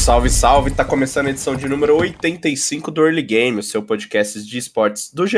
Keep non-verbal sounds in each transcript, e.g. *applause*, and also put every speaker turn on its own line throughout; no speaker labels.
Salve, salve! Tá começando a edição de número 85 do Early Game, o seu podcast de esportes do GE.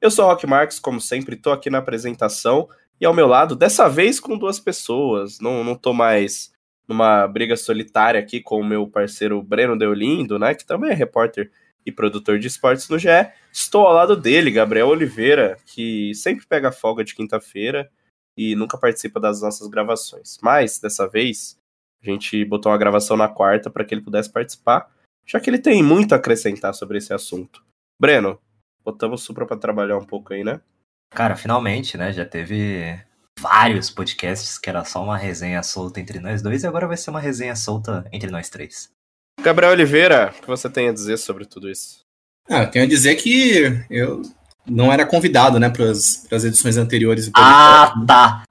Eu sou o Rock Marques, como sempre, tô aqui na apresentação e ao meu lado, dessa vez com duas pessoas. Não, não tô mais numa briga solitária aqui com o meu parceiro Breno Deolindo, né? Que também é repórter e produtor de esportes no GE. Estou ao lado dele, Gabriel Oliveira, que sempre pega folga de quinta-feira e nunca participa das nossas gravações. Mas, dessa vez, a gente botou uma gravação na quarta para que ele pudesse participar, já que ele tem muito a acrescentar sobre esse assunto. Breno, botamos o Supra para trabalhar um pouco aí, né?
Cara, finalmente, né? Já teve vários podcasts que era só uma resenha solta entre nós dois e agora vai ser uma resenha solta entre nós três.
Gabriel Oliveira, o que você tem a dizer sobre tudo isso?
Ah, eu tenho a dizer que eu não era convidado, né, para as edições anteriores. do
Ah, tá!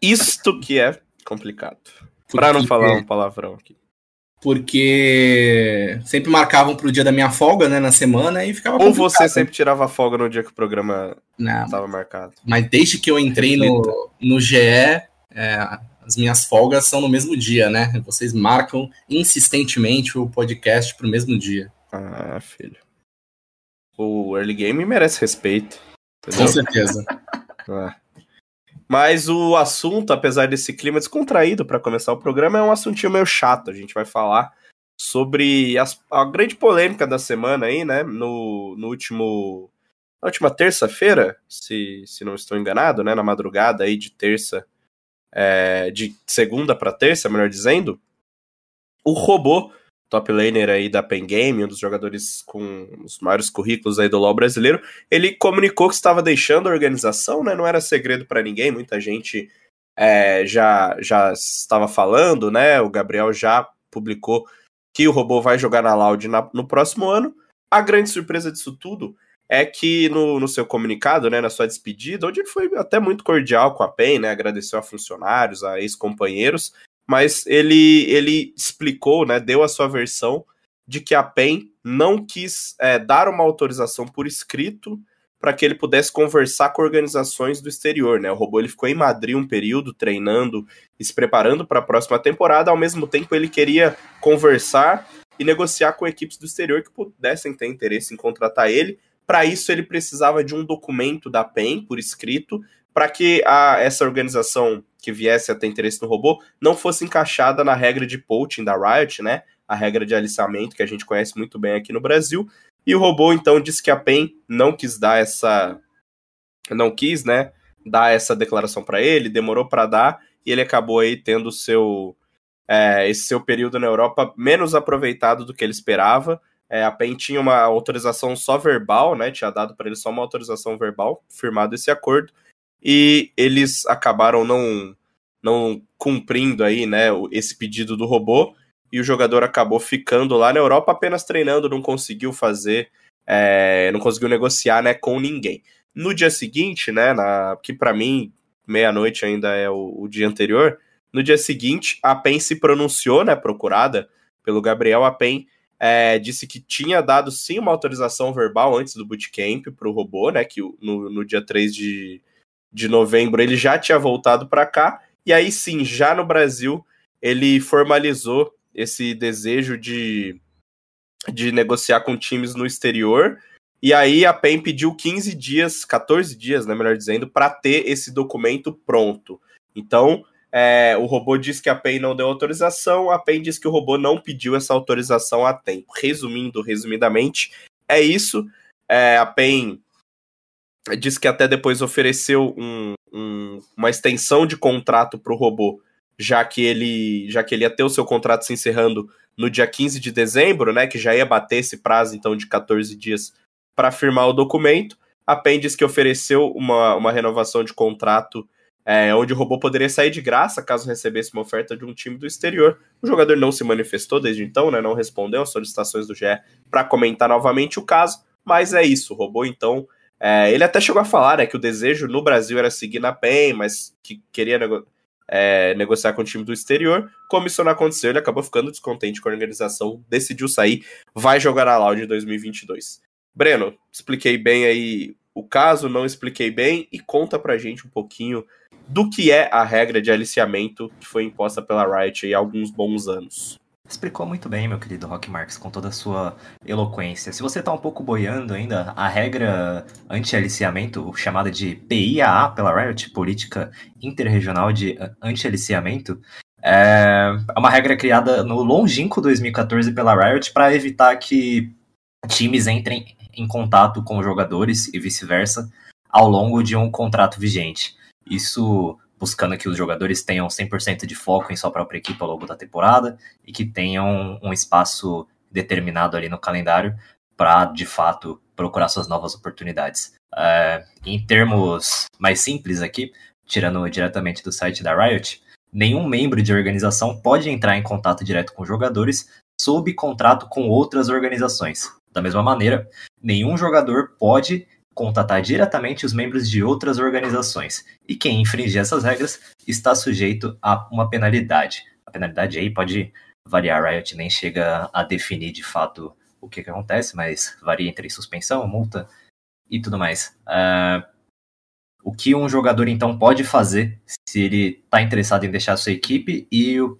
Isto que é complicado. Pra não falar um palavrão aqui.
Porque sempre marcavam pro dia da minha folga, né, na semana e ficava
Ou
complicado.
você sempre tirava folga no dia que o programa
Não,
estava marcado.
mas desde que eu entrei no, no GE, é, as minhas folgas são no mesmo dia, né? Vocês marcam insistentemente o podcast pro mesmo dia.
Ah, filho. O early game merece respeito.
Com
Entendeu?
certeza.
É. *laughs* Mas o assunto, apesar desse clima descontraído para começar o programa, é um assuntinho meio chato. A gente vai falar sobre as- a grande polêmica da semana aí, né? No, no último. Na última terça-feira, se, se não estou enganado, né? Na madrugada aí de terça. é, de segunda para terça, melhor dizendo. O robô top laner aí da Pen Game, um dos jogadores com os maiores currículos aí do LoL brasileiro, ele comunicou que estava deixando a organização, né? Não era segredo para ninguém, muita gente é, já, já estava falando, né? O Gabriel já publicou que o robô vai jogar na Loud na- no próximo ano. A grande surpresa disso tudo é que no, no seu comunicado, né, na sua despedida, onde ele foi até muito cordial com a PEN, né, agradeceu a funcionários, a ex-companheiros, mas ele, ele explicou, né, deu a sua versão de que a PEN não quis é, dar uma autorização por escrito para que ele pudesse conversar com organizações do exterior, né? O robô ele ficou em Madrid um período treinando e se preparando para a próxima temporada, ao mesmo tempo ele queria conversar e negociar com equipes do exterior que pudessem ter interesse em contratar ele. Para isso ele precisava de um documento da PEN por escrito para que a, essa organização que viesse a ter interesse no robô não fosse encaixada na regra de poaching da Riot, né? A regra de aliciamento que a gente conhece muito bem aqui no Brasil. E o robô então disse que a PEN não quis dar essa não quis, né, dar essa declaração para ele, demorou para dar e ele acabou aí tendo seu é, esse seu período na Europa menos aproveitado do que ele esperava. É, a PEN tinha uma autorização só verbal, né? Tinha dado para ele só uma autorização verbal, firmado esse acordo, e eles acabaram não não cumprindo aí, né, esse pedido do robô, e o jogador acabou ficando lá na Europa apenas treinando, não conseguiu fazer, é, não conseguiu negociar, né, com ninguém. No dia seguinte, né, na, que para mim meia-noite ainda é o, o dia anterior, no dia seguinte a PEN se pronunciou, né, procurada pelo Gabriel, a PEN é, disse que tinha dado sim uma autorização verbal antes do bootcamp para o robô, né, que no, no dia 3 de, de novembro ele já tinha voltado para cá, e aí sim, já no Brasil, ele formalizou esse desejo de, de negociar com times no exterior. E aí a PEN pediu 15 dias, 14 dias, né, melhor dizendo, para ter esse documento pronto. Então, é, o robô disse que a PEN não deu autorização, a PEN disse que o robô não pediu essa autorização a tempo. Resumindo, resumidamente, é isso. É, a PEN disse que até depois ofereceu um- um- uma extensão de contrato para o robô, já que ele já que ele ia ter o seu contrato se encerrando no dia 15 de dezembro, né, que já ia bater esse prazo então de 14 dias para firmar o documento. A PEN diz que ofereceu uma, uma renovação de contrato é, onde o robô poderia sair de graça caso recebesse uma oferta de um time do exterior. O jogador não se manifestou desde então, né, não respondeu às solicitações do GE para comentar novamente o caso, mas é isso. O robô então É, ele até chegou a falar né, que o desejo no Brasil era seguir na PEN, mas que queria nego é, negociar com o time do exterior. Como isso não aconteceu, ele acabou ficando descontente com a organização, decidiu sair, vai jogar a Loud em 2022. Breno, expliquei bem aí o caso, não expliquei bem, e conta pra gente um pouquinho do que é a regra de aliciamento que foi imposta pela Riot há alguns bons anos.
Explicou muito bem, meu querido Rock Marx, com toda a sua eloquência. Se você está um pouco boiando ainda, a regra anti-aliciamento, chamada de PIAA pela Riot, Política Interregional de Anti-Aliciamento, é uma regra criada no longínquo 2014 pela Riot para evitar que times entrem em contato com jogadores e vice-versa ao longo de um contrato vigente. Isso buscando que os jogadores tenham 100% de foco em sua própria equipe ao longo da temporada e que tenham um espaço determinado ali no calendário para, de fato, procurar suas novas oportunidades. Uh, em termos mais simples aqui, tirando diretamente do site da Riot, nenhum membro de organização pode entrar em contato direto com jogadores sob contrato com outras organizações. Da mesma maneira, nenhum jogador pode contatar diretamente os membros de outras organizações. E quem infringir essas regras está sujeito a uma penalidade. A penalidade aí pode variar, Riot nem chega a definir de fato o que, que acontece, mas varia entre suspensão, multa e tudo mais. Uh, o que um jogador então pode fazer se ele está interessado em deixar a sua equipe e uh,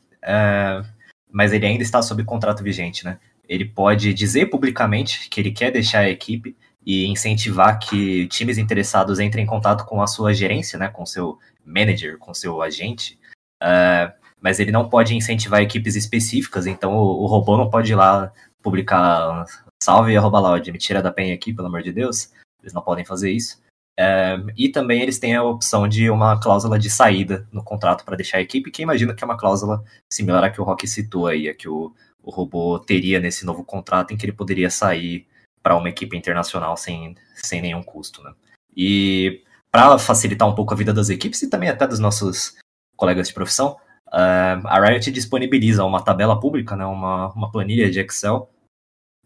mas ele ainda está sob contrato vigente, né? Ele pode dizer publicamente que ele quer deixar a equipe e incentivar que times interessados entrem em contato com a sua gerência, né, com seu manager, com seu agente, uh, mas ele não pode incentivar equipes específicas, então o, o robô não pode ir lá publicar salve arroba loud, me tira da penha aqui, pelo amor de Deus, eles não podem fazer isso. Uh, e também eles têm a opção de uma cláusula de saída no contrato para deixar a equipe, que imagino que é uma cláusula similar à que o Rock citou aí, a que o, o robô teria nesse novo contrato, em que ele poderia sair para uma equipe internacional sem, sem nenhum custo. Né? E para facilitar um pouco a vida das equipes e também até dos nossos colegas de profissão, uh, a Riot disponibiliza uma tabela pública, né, uma, uma planilha de Excel,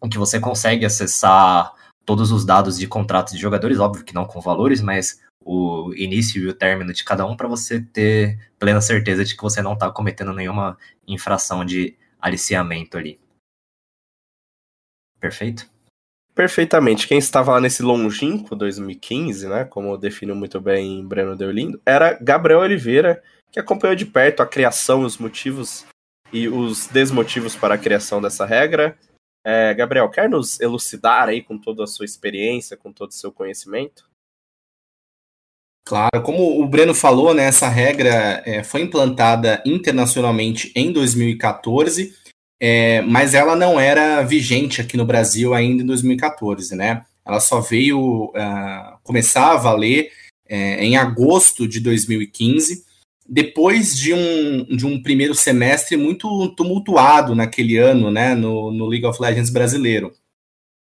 em que você consegue acessar todos os dados de contratos de jogadores, óbvio que não com valores, mas o início e o término de cada um para você ter plena certeza de que você não está cometendo nenhuma infração de aliciamento ali. Perfeito?
Perfeitamente. Quem estava lá nesse longínquo 2015, né, como definiu muito bem Breno Deolindo, era Gabriel Oliveira, que acompanhou de perto a criação, os motivos e os desmotivos para a criação dessa regra. É, Gabriel, quer nos elucidar aí com toda a sua experiência, com todo o seu conhecimento?
Claro, como o Breno falou, né, essa regra é, foi implantada internacionalmente em 2014 é, mas ela não era vigente aqui no Brasil ainda em 2014, né? Ela só veio uh, começar a valer é, em agosto de 2015, depois de um, de um primeiro semestre muito tumultuado naquele ano, né, no, no League of Legends brasileiro,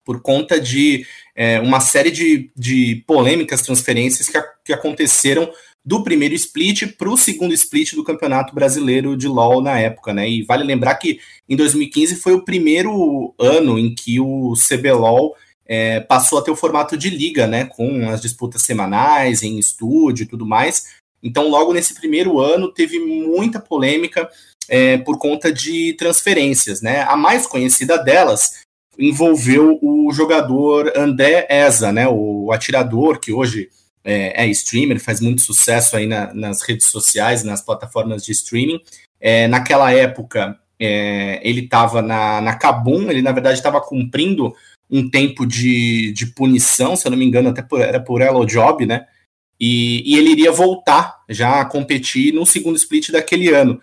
por conta de é, uma série de, de polêmicas transferências que, a, que aconteceram do primeiro split para o segundo split do Campeonato Brasileiro de LoL na época, né? E vale lembrar que em 2015 foi o primeiro ano em que o CBLOL é, passou a ter o formato de liga, né? Com as disputas semanais, em estúdio e tudo mais. Então, logo nesse primeiro ano, teve muita polêmica é, por conta de transferências, né? A mais conhecida delas envolveu o jogador André Eza, né? O atirador que hoje é, é streamer, faz muito sucesso aí na, nas redes sociais, nas plataformas de streaming. É, naquela época, é, ele estava na, na Kabum, ele na verdade estava cumprindo um tempo de, de punição, se eu não me engano, até por, era por Hello Job, né? E, e, ele iria voltar já a competir no segundo split daquele ano.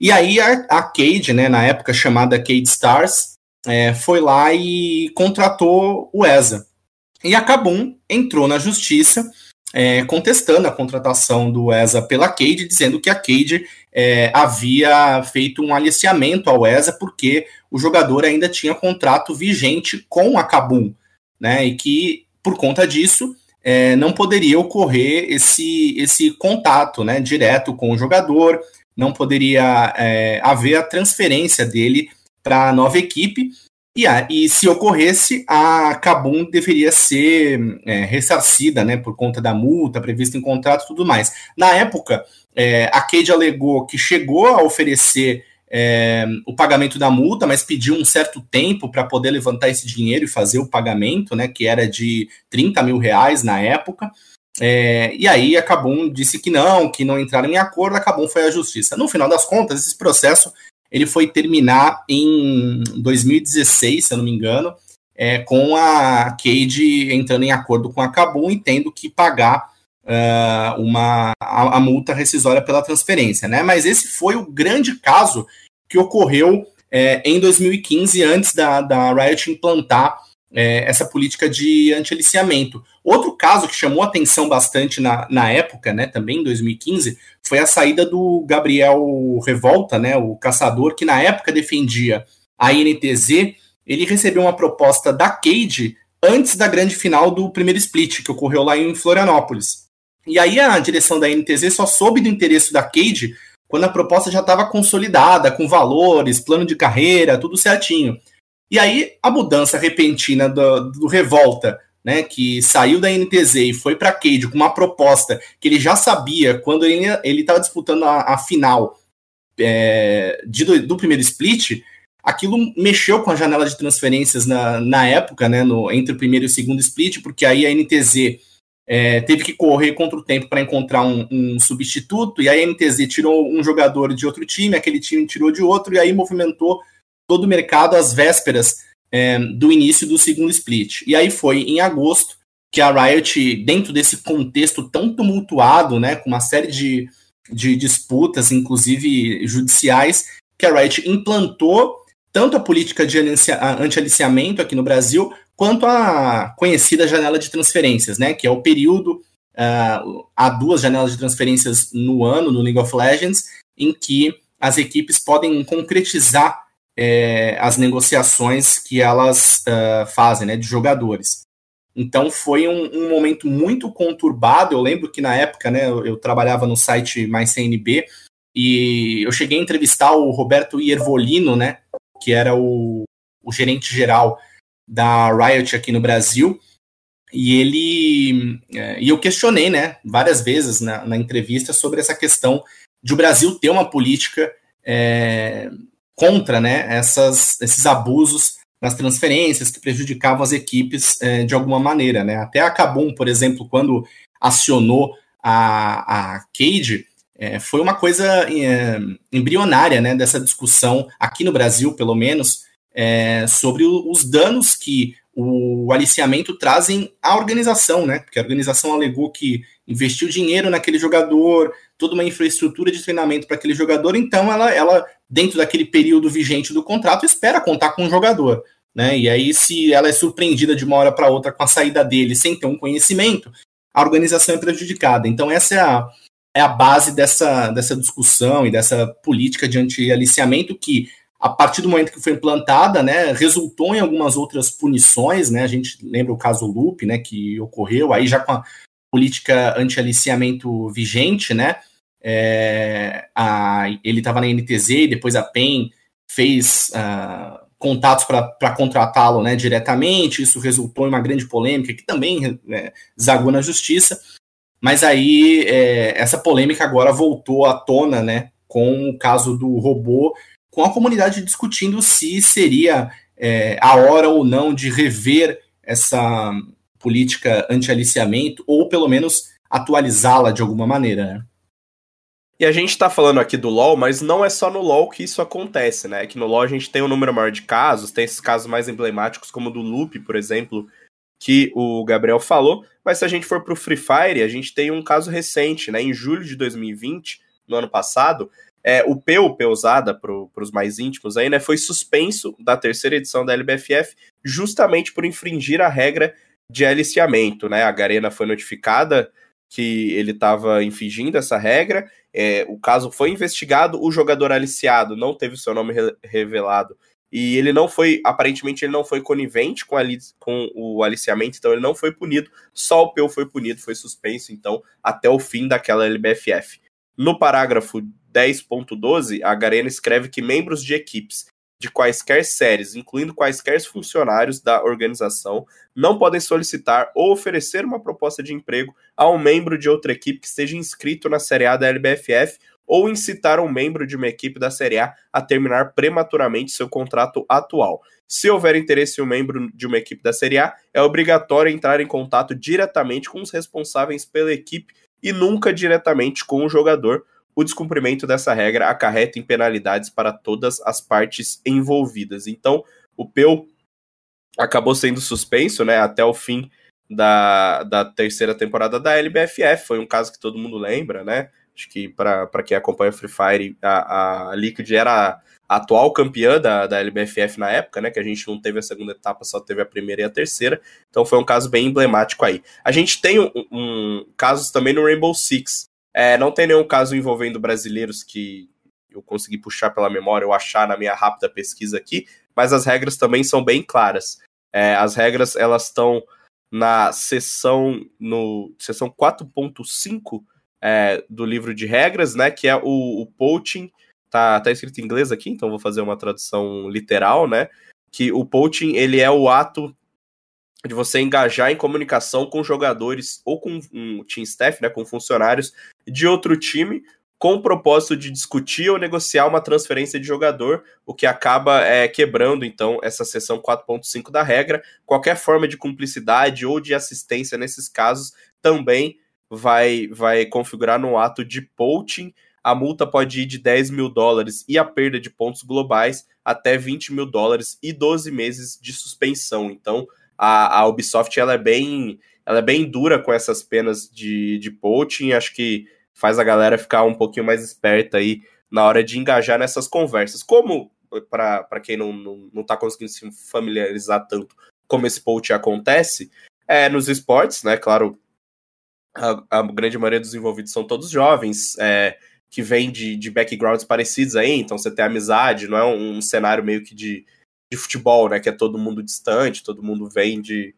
E aí a, a Cade, né, na época chamada Cade Stars, é, foi lá e contratou o ESA. E a Kabum entrou na justiça é, contestando a contratação do ESA pela Cade, dizendo que a Cade é, havia feito um aliciamento ao ESA porque o jogador ainda tinha contrato vigente com a Kabum, né? E que, por conta disso, é, não poderia ocorrer esse, esse contato né, direto com o jogador, não poderia é, haver a transferência dele para a nova equipe. E, e se ocorresse, a Cabum deveria ser é, ressarcida, né, por conta da multa prevista em contrato e tudo mais. Na época, é, a Cade alegou que chegou a oferecer é, o pagamento da multa, mas pediu um certo tempo para poder levantar esse dinheiro e fazer o pagamento, né, que era de 30 mil reais na época. É, e aí a Cabum disse que não, que não entraram em acordo, a Cabum foi à justiça. No final das contas, esse processo ele foi terminar em 2016, se eu não me engano, é, com a Cade entrando em acordo com a Cabum e tendo que pagar uh, uma, a, a, multa rescisória pela transferência. Né? Mas esse foi o grande caso que ocorreu é, em 2015, antes da, da Riot implantar é, essa política de anti-aliciamento. Outro caso que chamou atenção bastante na, na época, né, também em 2015, foi a saída do Gabriel Revolta, né, o caçador, que na época defendia a INTZ. Ele recebeu uma proposta da Cade antes da grande final do primeiro split, que ocorreu lá em Florianópolis. E aí a direção da NTZ só soube do interesse da Cade quando a proposta já estava consolidada, com valores, plano de carreira, tudo certinho. E aí a mudança repentina do, do Revolta, né, que saiu da NTZ e foi para a Cade com uma proposta que ele já sabia quando ele estava disputando a, a final é, de, do, do, primeiro split, aquilo mexeu com a janela de transferências na, na época, né, no, entre o primeiro e o segundo split, porque aí a NTZ é, teve que correr contra o tempo para encontrar um, um, substituto, e aí a NTZ tirou um jogador de outro time, aquele time tirou de outro, e aí movimentou todo o mercado às vésperas é, do início do segundo split. E aí foi em agosto que a Riot, dentro desse contexto tão tumultuado, né, com uma série de, de disputas, inclusive judiciais, que a Riot implantou tanto a política de anti-aliciamento aqui no Brasil, quanto a conhecida janela de transferências, né, que é o período, uh, há duas janelas de transferências no ano, no League of Legends, em que as equipes podem concretizar é, as negociações que elas uh, fazem, né, de jogadores. Então foi um, um, momento muito conturbado. Eu lembro que na época, né, eu, eu, trabalhava no site Mais CNB e eu cheguei a entrevistar o Roberto Iervolino, né, que era o, o gerente geral da Riot aqui no Brasil. E ele é, e eu questionei, né, várias vezes na, na, entrevista sobre essa questão de o Brasil ter uma política é, contra né, essas, esses abusos nas transferências que prejudicavam as equipes é, de alguma maneira. Né? Até a Kabum, por exemplo, quando acionou a, a Cade, é, foi uma coisa é, embrionária né, dessa discussão, aqui no Brasil, pelo menos, é, sobre o, os danos que o aliciamento trazem à organização, né? Porque a organização alegou que investiu dinheiro naquele jogador, toda uma infraestrutura de treinamento para aquele jogador, então ela, ela, dentro daquele período vigente do contrato, espera contar com o jogador. Né? E aí, se ela é surpreendida de uma hora para outra com a saída dele sem ter um conhecimento, a organização é prejudicada. Então, essa é a, é a base dessa, dessa discussão e dessa política de anti-aliciamento que, a partir do momento que foi implantada, né, resultou em algumas outras punições. Né? A gente lembra o caso Loop, né, que ocorreu aí já com a política anti-aliciamento vigente, né? É, a, ele estava na NTZ e depois a PEN fez uh, contatos para contratá-lo né, diretamente. Isso resultou em uma grande polêmica que também é, zagou na justiça. Mas aí é, essa polêmica agora voltou à tona né, com o caso do robô, com a comunidade discutindo se seria é, a hora ou não de rever essa, política anti-aliciamento, ou pelo menos atualizá-la de alguma maneira, né?
E a gente tá falando aqui do LoL, mas não é só no LoL que isso acontece, né? Que no LoL a gente tem um número maior de casos, tem esses casos mais emblemáticos, como o do Loop, por exemplo, que o Gabriel falou. Mas se a gente for pro Free Fire, a gente tem um caso recente, né? Em julho de 2020, no ano passado, é, o P, o usada para os mais íntimos aí, né? Foi suspenso da terceira edição da LBFF justamente por infringir a regra de aliciamento, né? A Garena foi notificada que ele estava infringindo essa regra. É, o caso foi investigado, o jogador aliciado não teve seu nome re revelado e ele não foi, aparentemente, ele não foi conivente com, com, o aliciamento, então ele não foi punido. Só o Peu foi punido, foi suspenso, então, até o fim daquela LBFF. No parágrafo 10.12, a Garena escreve que membros de equipes de quaisquer séries, incluindo quaisquer funcionários da organização, não podem solicitar ou oferecer uma proposta de emprego a um membro de outra equipe que esteja inscrito na Série A da LBFF ou incitar um membro de uma equipe da Série A a terminar prematuramente seu contrato atual. Se houver interesse em um membro de uma equipe da Série A, é obrigatório entrar em contato diretamente com os responsáveis pela equipe e nunca diretamente com o jogador. O descumprimento dessa regra acarreta em penalidades para todas as partes envolvidas. Então, o Peu acabou sendo suspenso né, até o fim da, da terceira temporada da LBFF. Foi um caso que todo mundo lembra, né? Acho que para quem acompanha Free Fire, a, a Liquid era a atual campeã da, da LBFF na época, né? Que a gente não teve a segunda etapa, só teve a primeira e a terceira. Então foi um caso bem emblemático aí. A gente tem um, um casos também no Rainbow Six. É, não tem nenhum caso envolvendo brasileiros que eu consegui puxar pela memória ou achar na minha rápida pesquisa aqui, mas as regras também são bem claras. É, as regras elas estão na seção no seção 4.5 é, do livro de regras, né? Que é o, o poaching. Tá, tá escrito em inglês aqui, então vou fazer uma tradução literal, né? Que o poaching ele é o ato de você engajar em comunicação com jogadores ou com um team staff, né, com funcionários de outro time, com o propósito de discutir ou negociar uma transferência de jogador, o que acaba é, quebrando então essa seção 4.5 da regra. Qualquer forma de cumplicidade ou de assistência nesses casos também vai, vai configurar no ato de poaching. A multa pode ir de 10 mil dólares e a perda de pontos globais até 20 mil dólares e 12 meses de suspensão. Então, a, a Ubisoft ela é bem ela é bem dura com essas penas de, de poaching. Acho que faz a galera ficar um pouquinho mais esperta aí na hora de engajar nessas conversas. Como, para quem não, não, não tá conseguindo se familiarizar tanto como esse poaching acontece, é nos esportes, né? Claro, a, a, grande maioria dos envolvidos são todos jovens, é, que vêm de, de backgrounds parecidos aí, então você tem amizade, não é um, um, cenário meio que de, de futebol, né? Que é todo mundo distante, todo mundo vem de,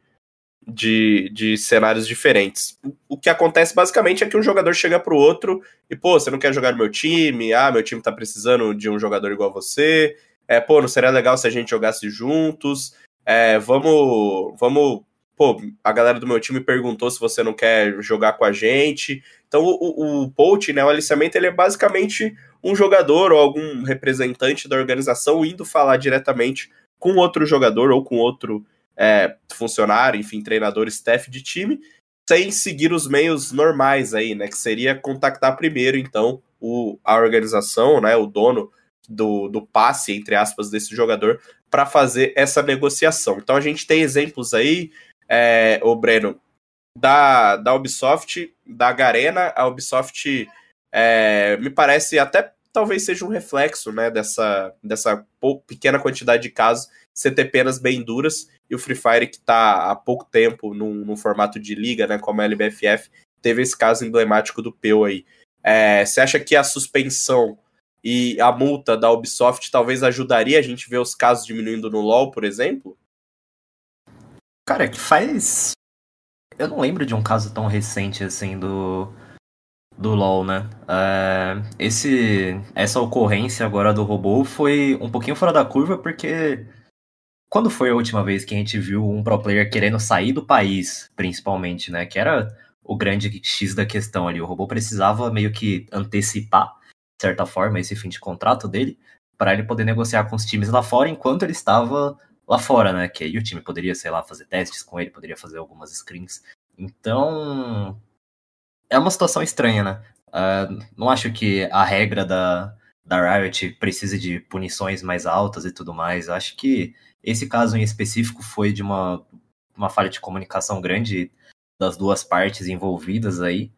de, de cenários diferentes. O, que acontece basicamente é que um jogador chega pro outro e, pô, você não quer jogar no meu time? Ah, meu time tá precisando de um jogador igual você. É, pô, não seria legal se a gente jogasse juntos? É, vamos, vamos pô, a galera do meu time perguntou se você não quer jogar com a gente. Então o, o né, o aliciamento, ele é basicamente um jogador ou algum representante da organização indo falar diretamente com outro jogador ou com outro é, funcionário, enfim, treinador, staff de time, sem seguir os meios normais aí, né, que seria contactar primeiro, então, o, a organização, né, o dono do, do passe, entre aspas, desse jogador, para fazer essa negociação. Então a gente tem exemplos aí é, o Breno, da, da Ubisoft, da Garena, a Ubisoft é, me parece até talvez seja um reflexo né, dessa, dessa pequena quantidade de casos você ter penas bem duras e o Free Fire que está há pouco tempo num, num, formato de liga, né, como a LBFF, teve esse caso emblemático do Peu aí. É, você acha que a suspensão e a multa da Ubisoft talvez ajudaria a gente ver os casos diminuindo no LoL, por exemplo?
Cara, que faz. Eu não lembro de um caso tão recente assim do. Do LoL, né? É, esse, essa ocorrência agora do robô foi um pouquinho fora da curva, porque. Quando foi a última vez que a gente viu um pro player querendo sair do país, principalmente, né? Que era o grande X da questão ali. O robô precisava meio que antecipar, de certa forma, esse fim de contrato dele, para ele poder negociar com os times lá fora enquanto ele estava lá fora, né? Que aí o time poderia, sei lá, fazer testes com ele, poderia fazer algumas screens. Então, é uma situação estranha, né? Uh, não acho que a regra da, da Riot precise de punições mais altas e tudo mais. Acho que esse caso em específico foi de uma, uma falha de comunicação grande das duas partes envolvidas aí.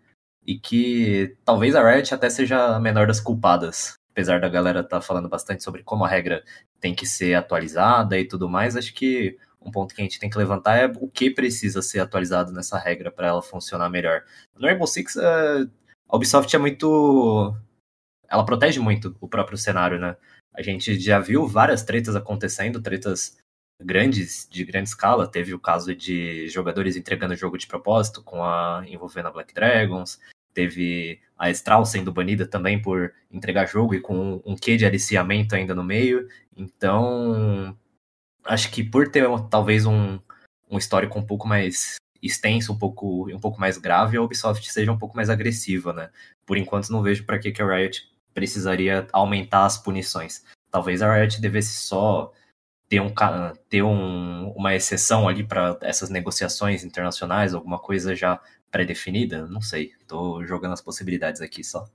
E que talvez a Riot até seja a menor das culpadas apesar da galera estar tá falando bastante sobre como a regra tem que ser atualizada e tudo mais, acho que um ponto que a gente tem que levantar é o que precisa ser atualizado nessa regra para ela funcionar melhor. No Rainbow Six, a Ubisoft é muito. Ela protege muito o próprio cenário, né? A gente já viu várias tretas acontecendo, tretas grandes, de grande escala. Teve o caso de jogadores entregando o jogo de propósito, com a envolvendo a Black Dragons. Teve a Estral sendo banida também por entregar jogo e com um quê de aliciamento ainda no meio. Então, acho que por ter talvez um, um histórico um pouco mais extenso, um pouco, um pouco mais grave, a Ubisoft seja um pouco mais agressiva, né? Por enquanto não vejo para que, que a Riot precisaria aumentar as punições. Talvez a Riot devesse só ter, um, ter um, uma exceção ali para essas negociações internacionais, alguma coisa já pré-definida? Não sei. Tô jogando as possibilidades aqui só.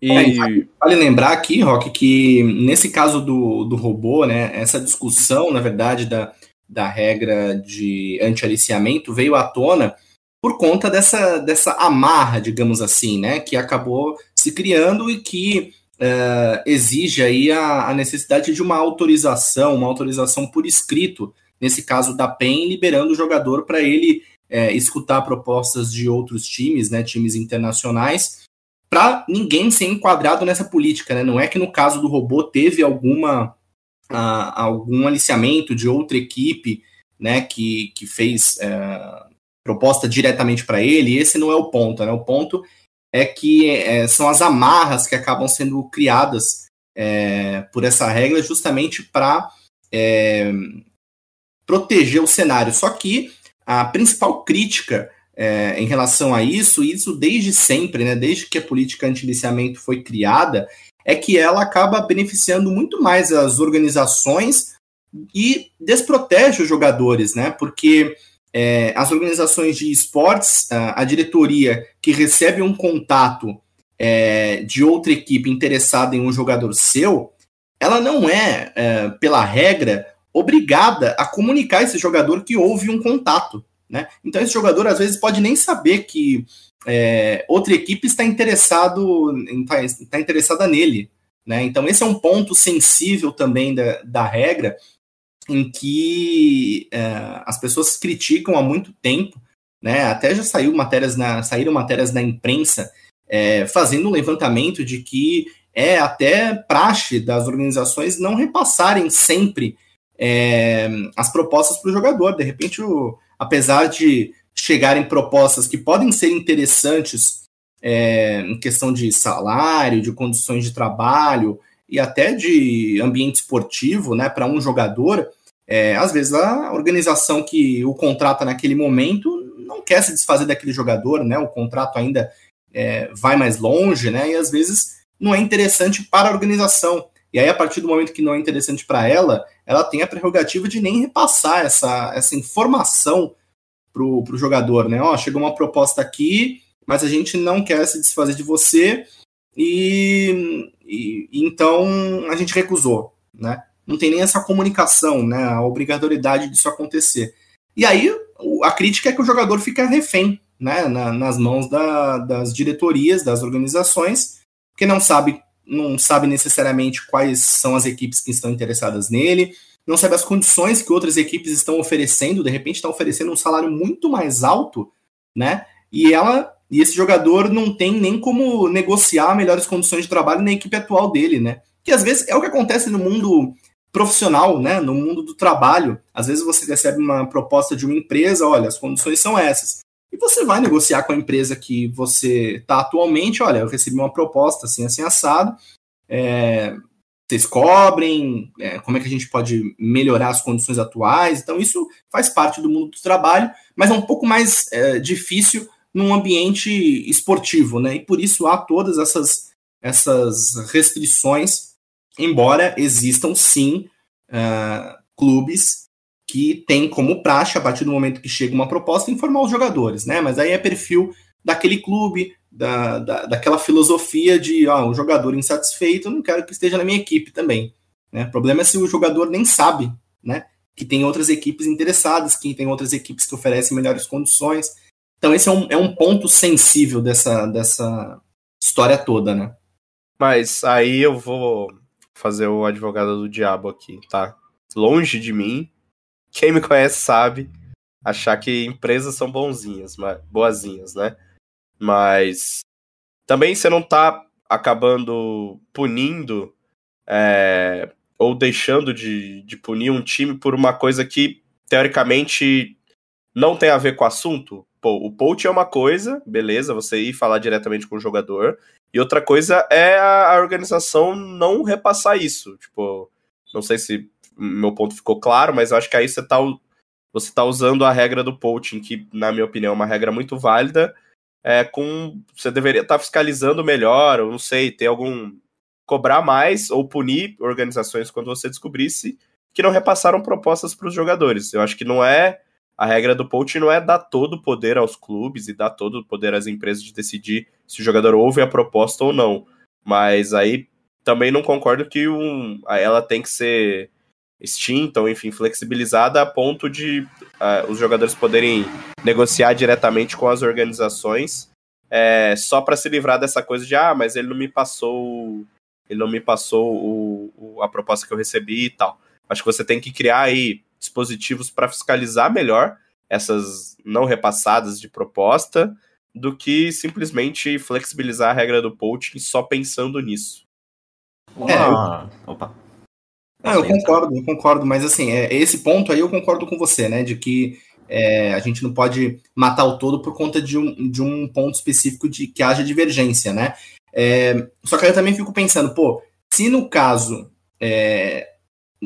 E é, vale lembrar aqui, Rock, que nesse caso do, do robô, né, essa discussão, na verdade, da, da regra de anti-aliciamento veio à tona por conta dessa, dessa amarra, digamos assim, né, que acabou se criando e que uh, exige aí a, a, necessidade de uma autorização, uma autorização por escrito, nesse caso da PEN, liberando o jogador para ele é, escutar propostas de outros times, né, times internacionais, para ninguém ser enquadrado nessa política, né? Não é que no caso do robô teve alguma algum aliciamento de outra equipe, né, que, que fez uh, proposta diretamente para ele. Esse não é o ponto, né? O ponto é que é, são as amarras que acabam sendo criadas é, por essa regra justamente para é, proteger o cenário. Só que a principal crítica é, em relação a isso, isso desde sempre, né, desde que a política anti-liciamento foi criada, é que ela acaba beneficiando muito mais as organizações e desprotege os jogadores, né? Porque é, as organizações de esportes, a, a, diretoria que recebe um contato é, de outra equipe interessada em um jogador seu, ela não é, é, pela regra, obrigada a comunicar esse jogador que houve um contato. Né? Então esse jogador às vezes pode nem saber que é, outra equipe está interessado está, está interessada nele. Né? Então esse é um ponto sensível também da, da regra em que é, as pessoas criticam há muito tempo, né? Até já saiu matérias na, saíram matérias na imprensa é, fazendo um levantamento de que é até praxe das organizações não repassarem sempre é, as propostas para o jogador. De repente, o, apesar de chegarem propostas que podem ser interessantes é, em questão de salário, de condições de trabalho e até de ambiente esportivo, né, para um jogador, é, às vezes a organização que o contrata naquele momento não quer se desfazer daquele jogador, né, o contrato ainda é, vai mais longe, né, e às vezes não é interessante para a organização. E aí, a partir do momento que não é interessante para ela, ela tem a prerrogativa de nem repassar essa, essa informação para o jogador, né? Ó, chegou uma proposta aqui, mas a gente não quer se desfazer de você e, e, então a gente recusou, né? Não tem nem essa comunicação, né? A obrigatoriedade disso acontecer. E aí a crítica é que o jogador fica refém, né? Na, nas mãos da, das diretorias, das organizações, que não sabe não sabe necessariamente quais são as equipes que estão interessadas nele, não sabe as condições que outras equipes estão oferecendo, de repente está oferecendo um salário muito mais alto, né? E ela e esse jogador não tem nem como negociar melhores condições de trabalho na equipe atual dele, né? Que às vezes é o que acontece no mundo profissional, né? No mundo do trabalho. Às vezes você recebe uma proposta de uma empresa, olha, as condições são essas. E você vai negociar com a empresa que você está atualmente, olha, eu recebi uma proposta assim, assim, assado. É, vocês cobrem, é, como é que a gente pode melhorar as condições atuais. Então, isso faz parte do mundo do trabalho, mas é um pouco mais é, difícil num ambiente esportivo, né? E por isso há todas essas, essas restrições, embora existam sim uh, clubes que têm como praxe, a partir do momento que chega uma proposta, informar os jogadores, né? Mas aí é perfil daquele clube, da, da, daquela filosofia de ó, um jogador insatisfeito, eu não quero que esteja na minha equipe também. Né? O problema é se o jogador nem sabe né, que tem outras equipes interessadas, que tem outras equipes que oferecem melhores condições. Então, esse é um, é um ponto sensível dessa, dessa história toda, né?
Mas aí eu vou fazer o advogado do diabo aqui, tá? Longe de mim. Quem me conhece sabe achar que empresas são bonzinhas, boazinhas, né? Mas também você não tá acabando punindo é, ou deixando de, de punir um time por uma coisa que, teoricamente, não tem a ver com o assunto. pô, o poach é uma coisa, beleza, você ir falar diretamente com o jogador, e outra coisa é a, a organização não repassar isso. Tipo, não sei se meu ponto ficou claro, mas eu acho que aí você tá, você tá usando a regra do poaching, que, na minha opinião, é uma regra muito válida, é, com. Você deveria estar tá fiscalizando melhor, ou não sei, ter algum. cobrar mais ou punir organizações quando você descobrisse que não repassaram propostas para os jogadores. Eu acho que não é. A regra do poaching não é dar todo o poder aos clubes e dar todo o poder às empresas de decidir se o jogador ouve a proposta ou não. Mas aí também não concordo que um, ela tem que ser extinta ou, enfim, flexibilizada a ponto de uh, os jogadores poderem negociar diretamente com as organizações é, só para se livrar dessa coisa de, ah, mas ele não me passou ele não me passou o, o, a proposta que eu recebi e tal. Acho que você tem que criar aí dispositivos para fiscalizar melhor essas não repassadas de proposta do que simplesmente flexibilizar a regra do poaching só pensando nisso.
É, eu... Opa. Não, eu concordo, eu concordo, mas assim, é, esse ponto aí eu concordo com você, né? De que é, a gente não pode matar o todo por conta de um, de um ponto específico de que haja divergência, né? É, só que eu também fico pensando, pô, se no caso, é,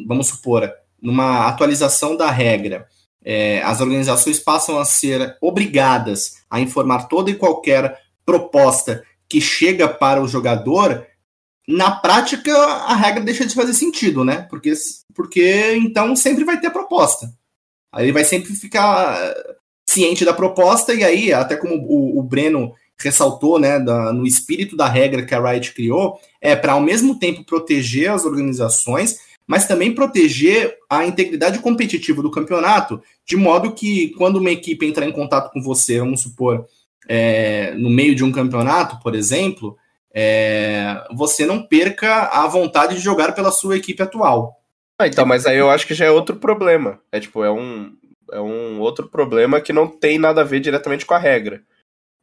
vamos supor, numa atualização da regra, é, as organizações passam a ser obrigadas a informar toda e qualquer proposta que chega para o jogador, na prática a regra deixa de fazer sentido, né? Porque, porque então sempre vai ter proposta. Aí ele vai sempre ficar ciente da proposta, e aí, até como o, o Breno ressaltou, né, da, no espírito da regra que a Riot criou, é para ao mesmo tempo proteger as organizações, mas também proteger a integridade competitiva do campeonato, de modo que quando uma equipe entrar em contato com você, vamos supor, é, no meio de um campeonato, por exemplo, é, você não perca a vontade de jogar pela sua equipe atual.
Ah, então, mas aí eu acho que já é outro problema. É tipo, é um, é um outro problema que não tem nada a ver diretamente com a regra.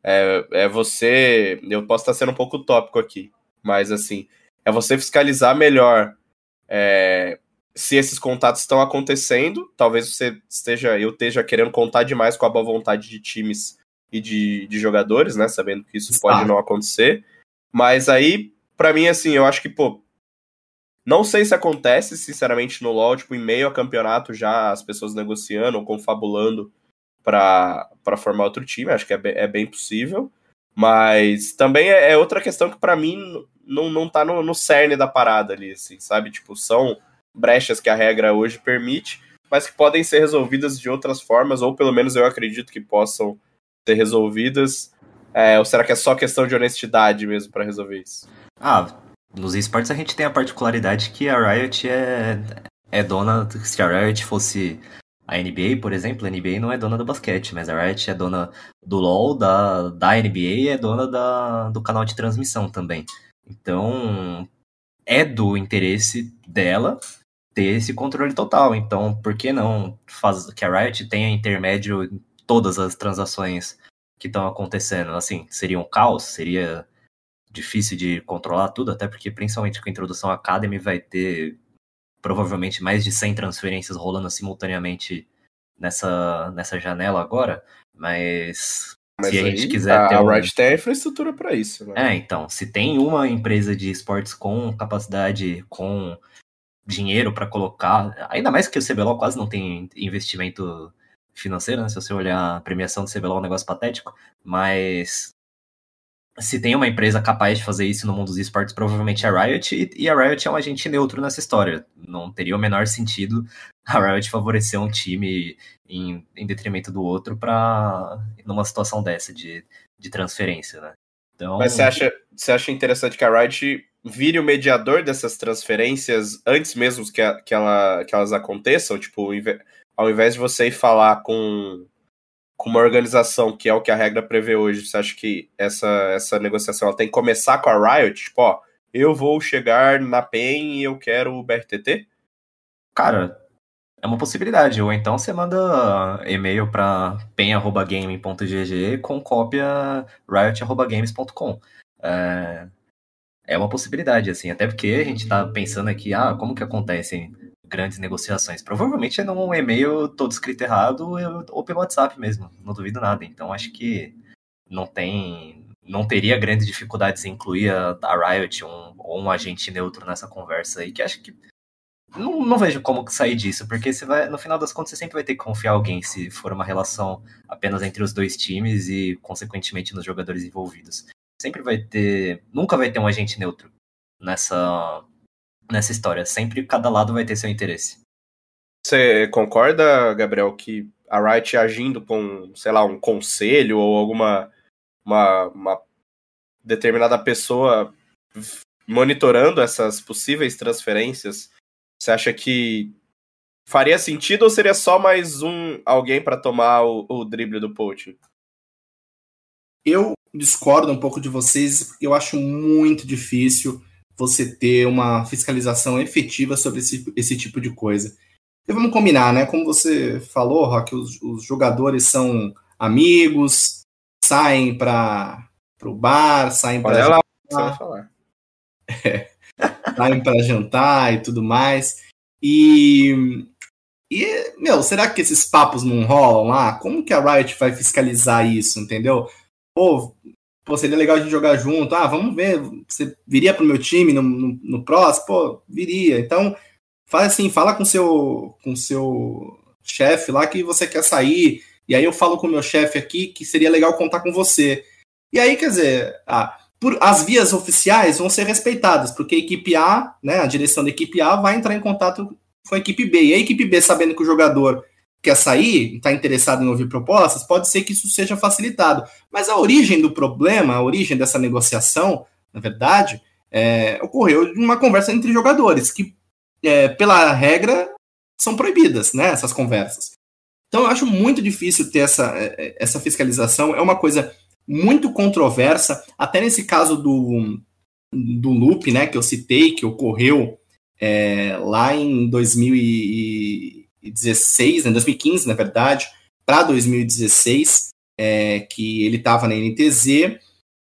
É, é você. Eu posso estar sendo um pouco utópico aqui, mas assim, é você fiscalizar melhor é, se esses contatos estão acontecendo. Talvez você esteja, eu esteja querendo contar demais com a boa vontade de times e de, de jogadores, né? Sabendo que isso pode ah. não acontecer. Mas aí, para mim, assim, eu acho que, pô, não sei se acontece, sinceramente, no LoL, tipo, em meio a campeonato já as pessoas negociando ou confabulando para formar outro time, acho que é bem, é bem possível. Mas também é, é outra questão que para mim não, não tá no, no cerne da parada ali, assim, sabe? Tipo, são brechas que a regra hoje permite, mas que podem ser resolvidas de outras formas, ou pelo menos eu acredito que possam ser resolvidas é, ou será que é só questão de honestidade mesmo para resolver isso?
Ah, nos esportes a gente tem a particularidade que a Riot é, é dona. Se a Riot fosse a NBA, por exemplo, a NBA não é dona do basquete, mas a Riot é dona do LoL, da, da NBA e é dona da, do canal de transmissão também. Então, é do interesse dela ter esse controle total. Então, por que não faz que a Riot tenha intermédio em todas as transações que estão acontecendo. Assim, seria um caos, seria difícil de controlar tudo, até porque principalmente com a introdução Academy vai ter provavelmente mais de 100 transferências rolando simultaneamente nessa, nessa janela agora, mas,
mas se a gente quiser a, ter. A um... Riot tem a infraestrutura para isso, né?
É, então, se tem uma empresa de esportes com capacidade, com dinheiro para colocar, ainda mais que o CBLOL quase não tem investimento financeira, né? Se você olhar a premiação do CBLOL é um negócio patético, mas se tem uma empresa capaz de fazer isso no mundo dos esportes, provavelmente é a Riot, e a Riot é um agente neutro nessa história. Não teria o menor sentido a Riot favorecer um time em, em detrimento do outro para numa situação dessa de, de transferência, né?
Então... Mas você acha, você acha interessante que a Riot vire o mediador dessas transferências antes mesmo que, a, que, ela, que elas aconteçam? Tipo, ao invés de você ir falar com, com uma organização, que é o que a regra prevê hoje, você acha que essa, essa negociação ela tem que começar com a Riot? Tipo, ó, eu vou chegar na PEN e eu quero o BRTT?
Cara, é uma possibilidade. Ou então você manda e-mail para pen.gaming.gg com cópia riot.games.com. É, é uma possibilidade, assim, até porque a gente tá pensando aqui, ah, como que acontece grandes negociações. Provavelmente é num e-mail todo escrito errado ou pelo WhatsApp mesmo, não duvido nada. Então acho que não tem. Não teria grandes dificuldades em incluir a, a Riot um, ou um agente neutro nessa conversa aí, que acho que. Não, não vejo como sair disso, porque você vai, no final das contas você sempre vai ter que confiar alguém se for uma relação apenas entre os dois times e, consequentemente, nos jogadores envolvidos. Sempre vai ter. Nunca vai ter um agente neutro nessa, nessa história. Sempre cada lado vai ter seu interesse.
Você concorda, Gabriel, que a Riot agindo com, sei lá, um conselho ou alguma uma, uma determinada pessoa monitorando essas possíveis transferências, você acha que faria sentido ou seria só mais um alguém para tomar o, o drible do Poach?
Eu discordo um pouco de vocês. Eu acho muito difícil você ter uma fiscalização efetiva sobre esse, esse tipo de coisa. E vamos combinar, né? Como você falou, Rock, os, os jogadores são amigos, saem para o bar, saem para
jantar. Vai falar. *laughs*
É, saem para jantar e tudo mais. E, e, meu, será que esses papos não rolam lá? Como que a Riot vai fiscalizar isso, entendeu? Pô, pô, seria legal a gente jogar junto. Ah, vamos ver, você viria pro meu time no, no, no próximo? Pô, viria. Então, faz assim, fala com seu com seu chefe lá que você quer sair. E aí eu falo com o meu chefe aqui que seria legal contar com você. E aí, quer dizer, ah, por, as vias oficiais vão ser respeitadas, porque a equipe A, né, a direção da equipe A vai entrar em contato com a equipe B. E a equipe B, sabendo que o jogador quer sair, está interessado em ouvir propostas, pode ser que isso seja facilitado. Mas a origem do problema, a origem dessa negociação, na verdade, é, ocorreu de uma conversa entre jogadores, que, é, pela regra, são proibidas, né, essas conversas. Então, eu acho muito difícil ter essa, é, essa fiscalização. É uma coisa muito controversa, até nesse caso do, do loop, né, que eu citei, que ocorreu é, lá em 2000 e 2016, né, 2015, na verdade, para 2016, é, que ele estava na NTZ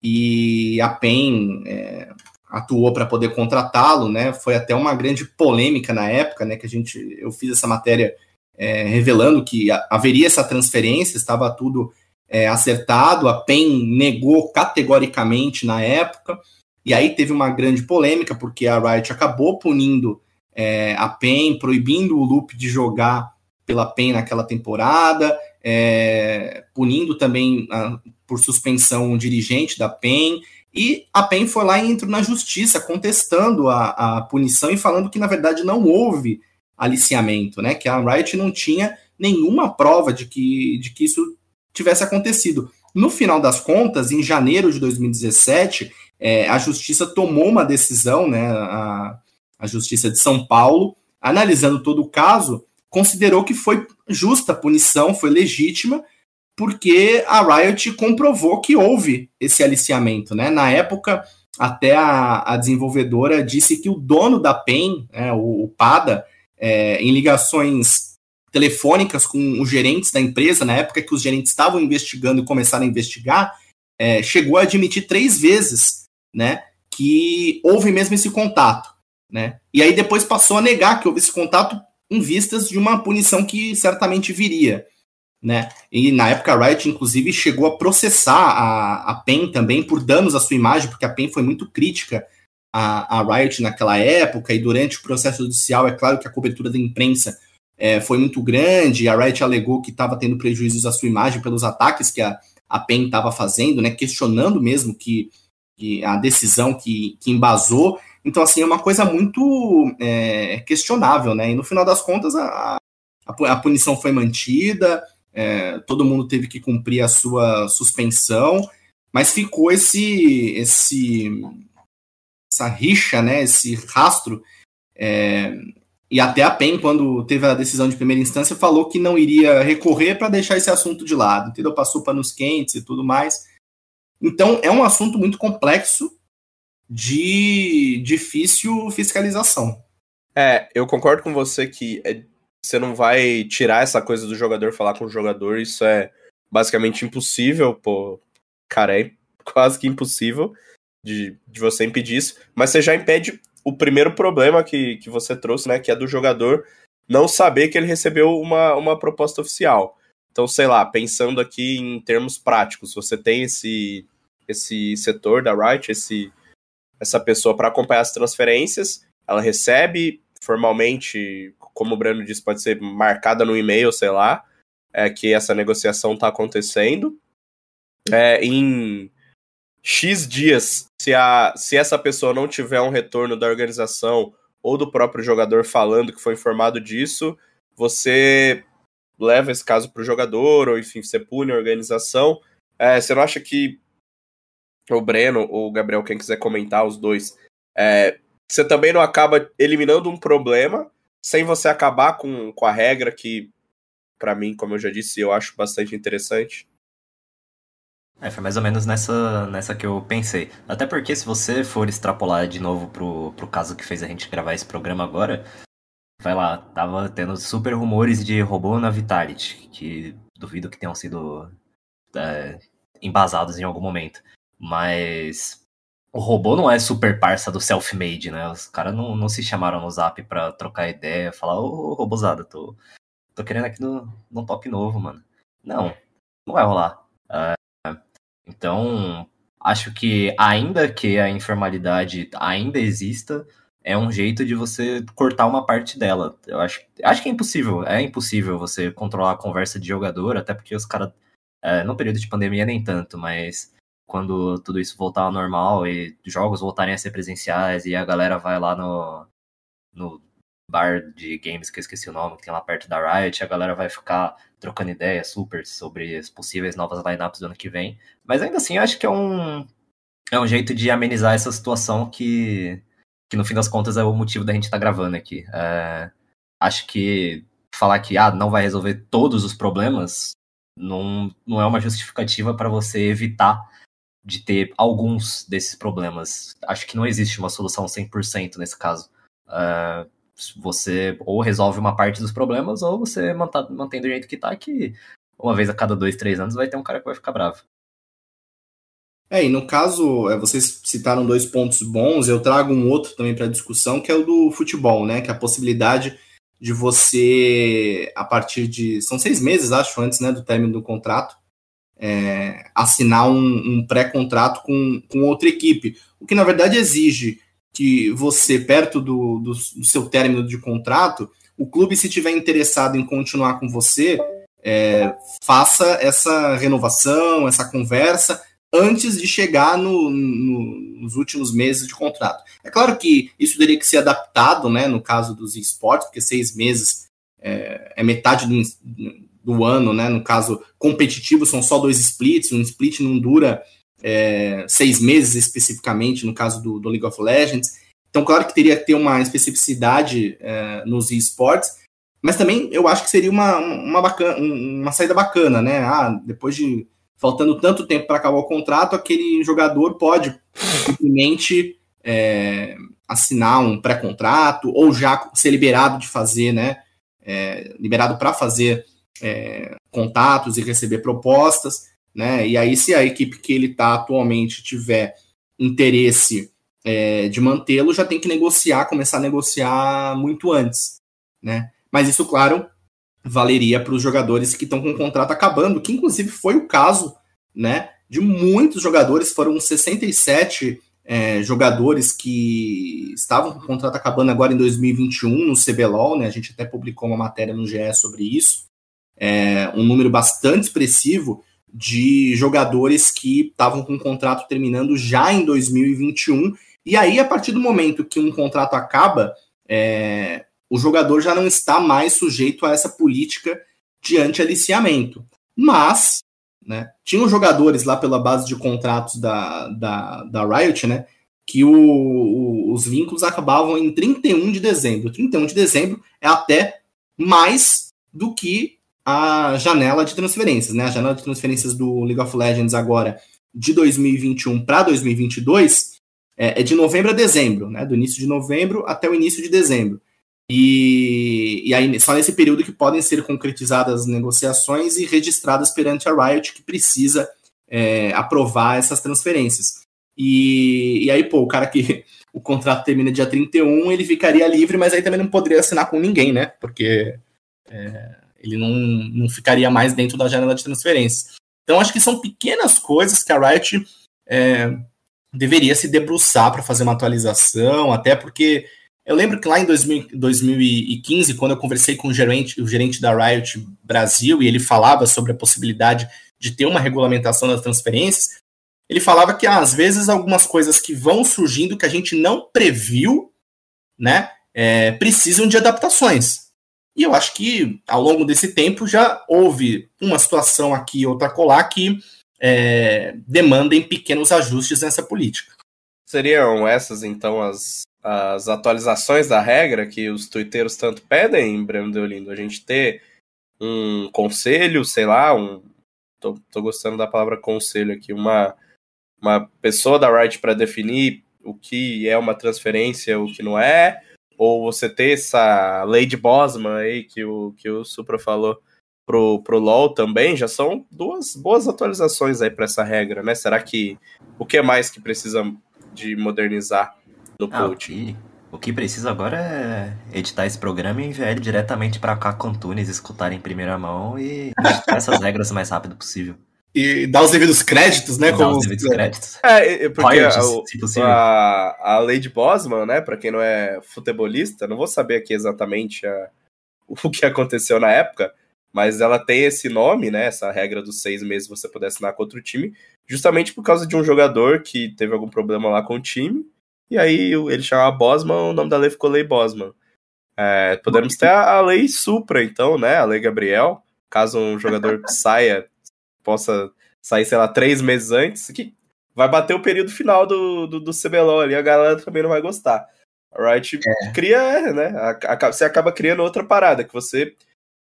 e a PEN é, atuou para poder contratá-lo, né? Foi até uma grande polêmica na época, né? Que a gente, eu fiz essa matéria é, revelando que haveria essa transferência, estava tudo é, acertado. A PEN negou categoricamente na época. E aí teve uma grande polêmica, porque a Riot acabou punindo é, a PEN, proibindo o Loop de jogar pela PEN naquela temporada, é, punindo também a, por suspensão um dirigente da PEN, e a PEN foi lá e entrou na justiça contestando a, a punição e falando que na verdade não houve aliciamento, né? Que a Riot não tinha nenhuma prova de que, de que isso tivesse acontecido. No final das contas, em janeiro de 2017, é, a justiça tomou uma decisão, né? A, a Justiça de São Paulo, analisando todo o caso, considerou que foi justa a punição, foi legítima, porque a Riot comprovou que houve esse aliciamento. Né? Na época, até a, a desenvolvedora disse que o dono da PEN, né, o, o, PADA, é, em ligações telefônicas com os gerentes da empresa, na época que os gerentes estavam investigando e começaram a investigar, é, chegou a admitir três vezes né, que houve mesmo esse contato né? E aí depois passou a negar que houve esse contato em vistas de uma punição que certamente viria, né? E na época a Riot, inclusive, chegou a processar a, a PEN também por danos à sua imagem, porque a PEN foi muito crítica a, a Riot naquela época, e durante o processo judicial, é claro que a cobertura da imprensa é, foi muito grande, a Riot alegou que estava tendo prejuízos à sua imagem pelos ataques que a, a PEN estava fazendo, né? Questionando mesmo que, que a decisão que, que embasou, então, assim, é uma coisa muito é, questionável, né? E no final das contas, a, a punição foi mantida, é, todo mundo teve que cumprir a sua suspensão, mas ficou esse, esse essa rixa, né? Esse rastro. É, e até a PEN, quando teve a decisão de primeira instância, falou que não iria recorrer para deixar esse assunto de lado, entendeu? Passou panos quentes e tudo mais. Então, é um assunto muito complexo de difícil fiscalização.
É, eu concordo com você que é, você não vai tirar essa coisa do jogador falar com o jogador, isso é basicamente impossível, pô. Cara, é *laughs* quase que impossível de, de você impedir isso, mas você já impede o primeiro problema que, que você trouxe, né? Que é do jogador não saber que ele recebeu uma, uma proposta oficial. Então, sei lá, pensando aqui em termos práticos, você tem esse, esse setor da Riot, esse, essa pessoa para acompanhar as transferências, ela recebe formalmente, como o Breno disse, pode ser marcada no e-mail, sei lá, é, que essa negociação está acontecendo. É, em X dias, se, a, se essa pessoa não tiver um retorno da organização ou do próprio jogador falando que foi informado disso, você leva esse caso para o jogador, ou enfim, você pune a organização. É, você não acha que o Breno ou o Gabriel, quem quiser comentar, os dois, é, você também não acaba eliminando um problema sem você acabar com, com a regra que, para mim, como eu já disse, eu acho bastante interessante?
É, foi mais ou menos nessa, nessa que eu pensei. Até porque se você for extrapolar de novo pro, pro caso que fez a gente gravar esse programa agora, vai lá, tava tendo super rumores de robô na Vitality, que duvido que tenham sido é, embasados em algum momento. Mas o robô não é super parça do self-made, né? Os caras não, não se chamaram no zap pra trocar ideia, falar, ô, robôzada, tô, tô querendo aqui no, no top novo, mano. Não, não vai rolar. É, então, acho que ainda que a informalidade ainda exista, é um jeito de você cortar uma parte dela. Eu acho, acho que é impossível, é impossível você controlar a conversa de jogador, até porque os caras, é, no período de pandemia nem tanto, mas quando tudo isso voltar ao normal e jogos voltarem a ser presenciais e a galera vai lá no, no bar de games que eu esqueci o nome, que tem lá perto da Riot, a galera vai ficar trocando ideias super sobre as possíveis novas lineups do ano que vem. Mas ainda assim, eu acho que é um, é um jeito de amenizar essa situação que, que no fim das contas é o motivo da gente estar tá gravando aqui. É, acho que falar que ah, não vai resolver todos os problemas não, não é uma justificativa para você evitar de ter alguns desses problemas. Acho que não existe uma solução 100% nesse caso. Uh, você ou resolve uma parte dos problemas ou você mantém do jeito que tá, que uma vez a cada dois, três anos vai ter um cara que vai ficar bravo.
É, e no caso, é, vocês citaram dois pontos bons, eu trago um outro também para discussão, que é o do futebol, né? Que é a possibilidade de você, a partir de. São seis meses, acho, antes né, do término do contrato, é, assinar um, um pré-contrato com, com outra equipe. O que na verdade exige que você, perto do, do, do, seu término de contrato, o clube, se tiver interessado em continuar com você, é, faça essa renovação, essa conversa, antes de chegar no, no, nos últimos meses de contrato. É claro que isso teria que ser adaptado, né, no caso dos esportes, porque seis meses é, é metade do, do ano, né? No caso competitivo, são só dois splits, um split não dura é, seis meses especificamente, no caso do, do, League of Legends. Então, claro que teria que ter uma especificidade é, nos esportes, mas também eu acho que seria uma, uma, bacana, uma saída bacana, né? Ah, depois de faltando tanto tempo para acabar o contrato, aquele jogador pode simplesmente é, assinar um pré-contrato ou já ser liberado de fazer, né? É, liberado para fazer é, contatos e receber propostas, né? E aí, se a equipe que ele está atualmente tiver interesse é, de mantê-lo, já tem que negociar, começar a negociar muito antes, né? Mas isso, claro, valeria para os jogadores que estão com o contrato acabando, que inclusive foi o caso, né? De muitos jogadores, foram 67 é, jogadores que estavam com o contrato acabando agora em 2021 no CBLOL, né? A gente até publicou uma matéria no GE sobre isso é, um número bastante expressivo de jogadores que estavam com o contrato terminando já em 2021. E aí, a partir do momento que um contrato acaba, é, o jogador já não está mais sujeito a essa política de anti-aliciamento. Mas, né, tinham jogadores lá pela base de contratos da, da, da Riot, né, que o, o, os vínculos acabavam em 31 de dezembro. 31 de dezembro é até mais do que a janela de transferências, né? A janela de transferências do League of Legends agora de 2021 para 2022 é, é, de novembro a dezembro, né? Do início de novembro até o início de dezembro. E, e aí, só nesse período que podem ser concretizadas as negociações e registradas perante a Riot, que precisa é, aprovar essas transferências. E, e aí, pô, o cara que. *laughs* o contrato termina dia 31, ele ficaria livre, mas aí também não poderia assinar com ninguém, né? Porque é, ele não, não ficaria mais dentro da janela de transferência. Então, acho que são pequenas coisas que a Riot é, deveria se debruçar para fazer uma atualização, até porque eu lembro que lá em 2000, 2015, quando eu conversei com o gerente, o gerente da Riot Brasil, e ele falava sobre a possibilidade de ter uma regulamentação das transferências, ele falava que às vezes algumas coisas que vão surgindo que a gente não previu, né, é, precisam de adaptações. E eu acho que ao longo desse tempo já houve uma situação aqui outra colar que é, demandem pequenos ajustes nessa política.
Seriam essas então as, as atualizações da regra que os tuiteiros tanto pedem, Breno Deolindo? A gente ter um conselho, sei lá, um. Tô, tô gostando da palavra conselho aqui, uma uma pessoa da Riot para definir o que é uma transferência, o que não é, ou você ter essa lei de Bosman aí que o, que o Supra falou pro, pro LoL também, já são duas boas atualizações aí para essa regra, né? Será que o que mais que precisa de modernizar no
ah,
coach?
O que, o que precisa agora é editar esse programa e enviar ele diretamente para cá com Tunes, escutar em primeira mão e editar essas regras o mais rápido possível
e dar os devidos créditos, né?
Dar
como
os devidos créditos.
É, porque
Royalties,
a, a, a lei de Bosman, né? Para quem não é futebolista, não vou saber aqui exatamente a, *laughs* o que aconteceu na época, mas ela tem esse nome, né? Essa regra dos seis meses você poder assinar com outro time, justamente por causa de um jogador que teve algum problema lá com o time, e aí ele chamava Bosman, o nome da lei ficou Lei Bosman. É, podemos ter a, a lei Supra, então, né? A lei Gabriel, caso um jogador *laughs* saia possa sair, sei lá, três meses antes, que vai bater o período final do, do, do CBLOL ali, a galera também não vai gostar. A Riot é. cria, né? A, a, você acaba criando outra parada, que você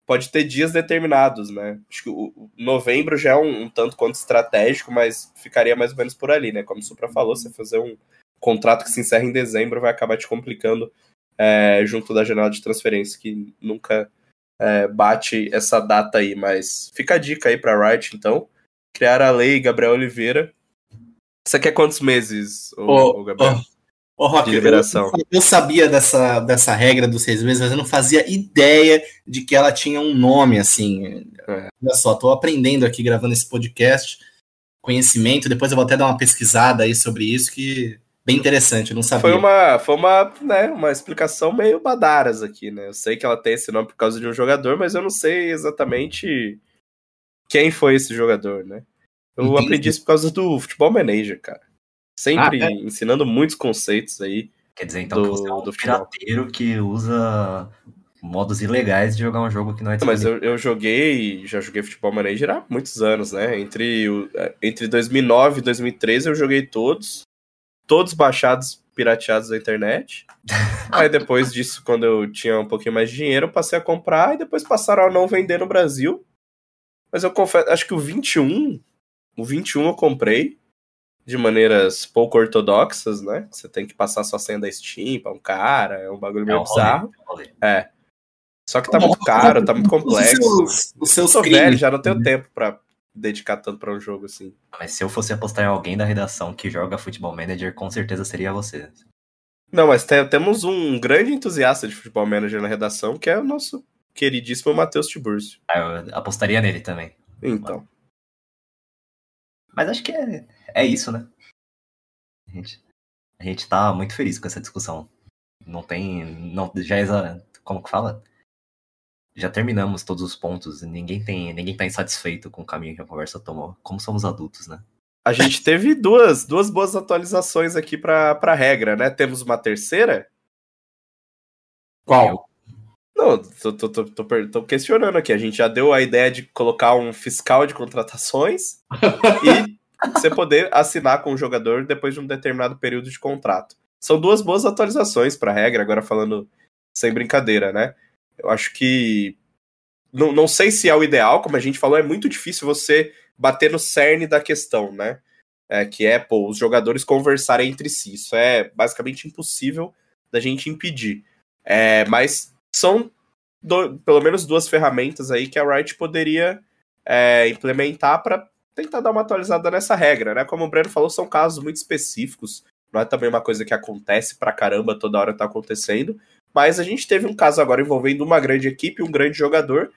pode ter dias determinados, né? Acho que o, o novembro já é um, um, tanto quanto estratégico, mas ficaria mais ou menos por ali, né? Como o Supra falou, você fazer um contrato que se encerra em dezembro vai acabar te complicando é, junto da janela de transferência, que nunca é, bate essa data aí, mas fica a dica aí pra Riot, então. Criar a lei Gabriel Oliveira. Você quer quantos meses, ô, ô Gabriel?
Ô, ô Rock, liberação. Eu, eu, sabia dessa, dessa regra dos seis meses, mas eu não fazia ideia de que ela tinha um nome, assim. É. Olha só, tô aprendendo aqui gravando esse podcast, conhecimento, depois eu vou até dar uma pesquisada aí sobre isso, que bem interessante, eu não sabia.
Foi uma, foi uma, né, uma explicação meio badaras aqui, né? Eu sei que ela tem esse nome por causa de um jogador, mas eu não sei exatamente quem foi esse jogador, né? Eu Entendi. aprendi isso por causa do Futebol Manager, cara. Sempre ah, é? ensinando muitos conceitos aí.
Quer dizer, então, do, que você é um do pirateiro que usa modos ilegais de jogar um jogo que não é
Mas eu, eu joguei, já joguei Futebol Manager há muitos anos, né? Entre, entre 2009 e 2013 eu joguei todos todos baixados, pirateados da internet. *laughs* Aí depois disso, quando eu tinha um pouquinho mais de dinheiro, eu passei a comprar e depois passaram a não vender no Brasil. Mas eu confesso, acho que o 21, o 21 eu comprei de maneiras pouco ortodoxas, né? Você tem que passar sua senha da Steam pra um cara, é um bagulho meio é um bizarro. Rolê, É. Só que tá muito caro, tá muito complexo. Os seus,
os seus
eu sou velho, já não tenho tempo pra dedicar tanto para um jogo assim.
Mas se eu fosse apostar em alguém da redação que joga Futebol Manager, com certeza seria você.
Não, mas te, temos um grande entusiasta de Futebol Manager na redação, que é o nosso queridíssimo Matheus Tiburcio.
Ah, eu apostaria nele também.
Então.
Mas acho que é, é isso, né? A gente, a gente tá muito feliz com essa discussão. Não tem. Não, já é. Como que fala? Já terminamos todos os pontos, ninguém tem, ninguém tá insatisfeito com o caminho que a conversa tomou. Como somos adultos, né?
A gente teve duas, duas boas atualizações aqui para a regra, né? Temos uma terceira?
Qual?
Não, tô, tô, tô, tô, tô questionando aqui. A gente já deu a ideia de colocar um fiscal de contratações *laughs* e você poder assinar com o jogador depois de um determinado período de contrato. São duas boas atualizações para a regra, agora falando sem brincadeira, né? Eu acho que. Não, não sei se é o ideal, como a gente falou, é muito difícil você bater no cerne da questão, né? É, que é, pô, os jogadores conversarem entre si. Isso é basicamente impossível da gente impedir. É, mas são do, pelo menos duas ferramentas aí que a Riot poderia é, implementar para tentar dar uma atualizada nessa regra, né? Como o Breno falou, são casos muito específicos. não é também uma coisa que acontece pra caramba, toda hora tá acontecendo, mas a gente teve um caso agora envolvendo uma grande equipe, um grande jogador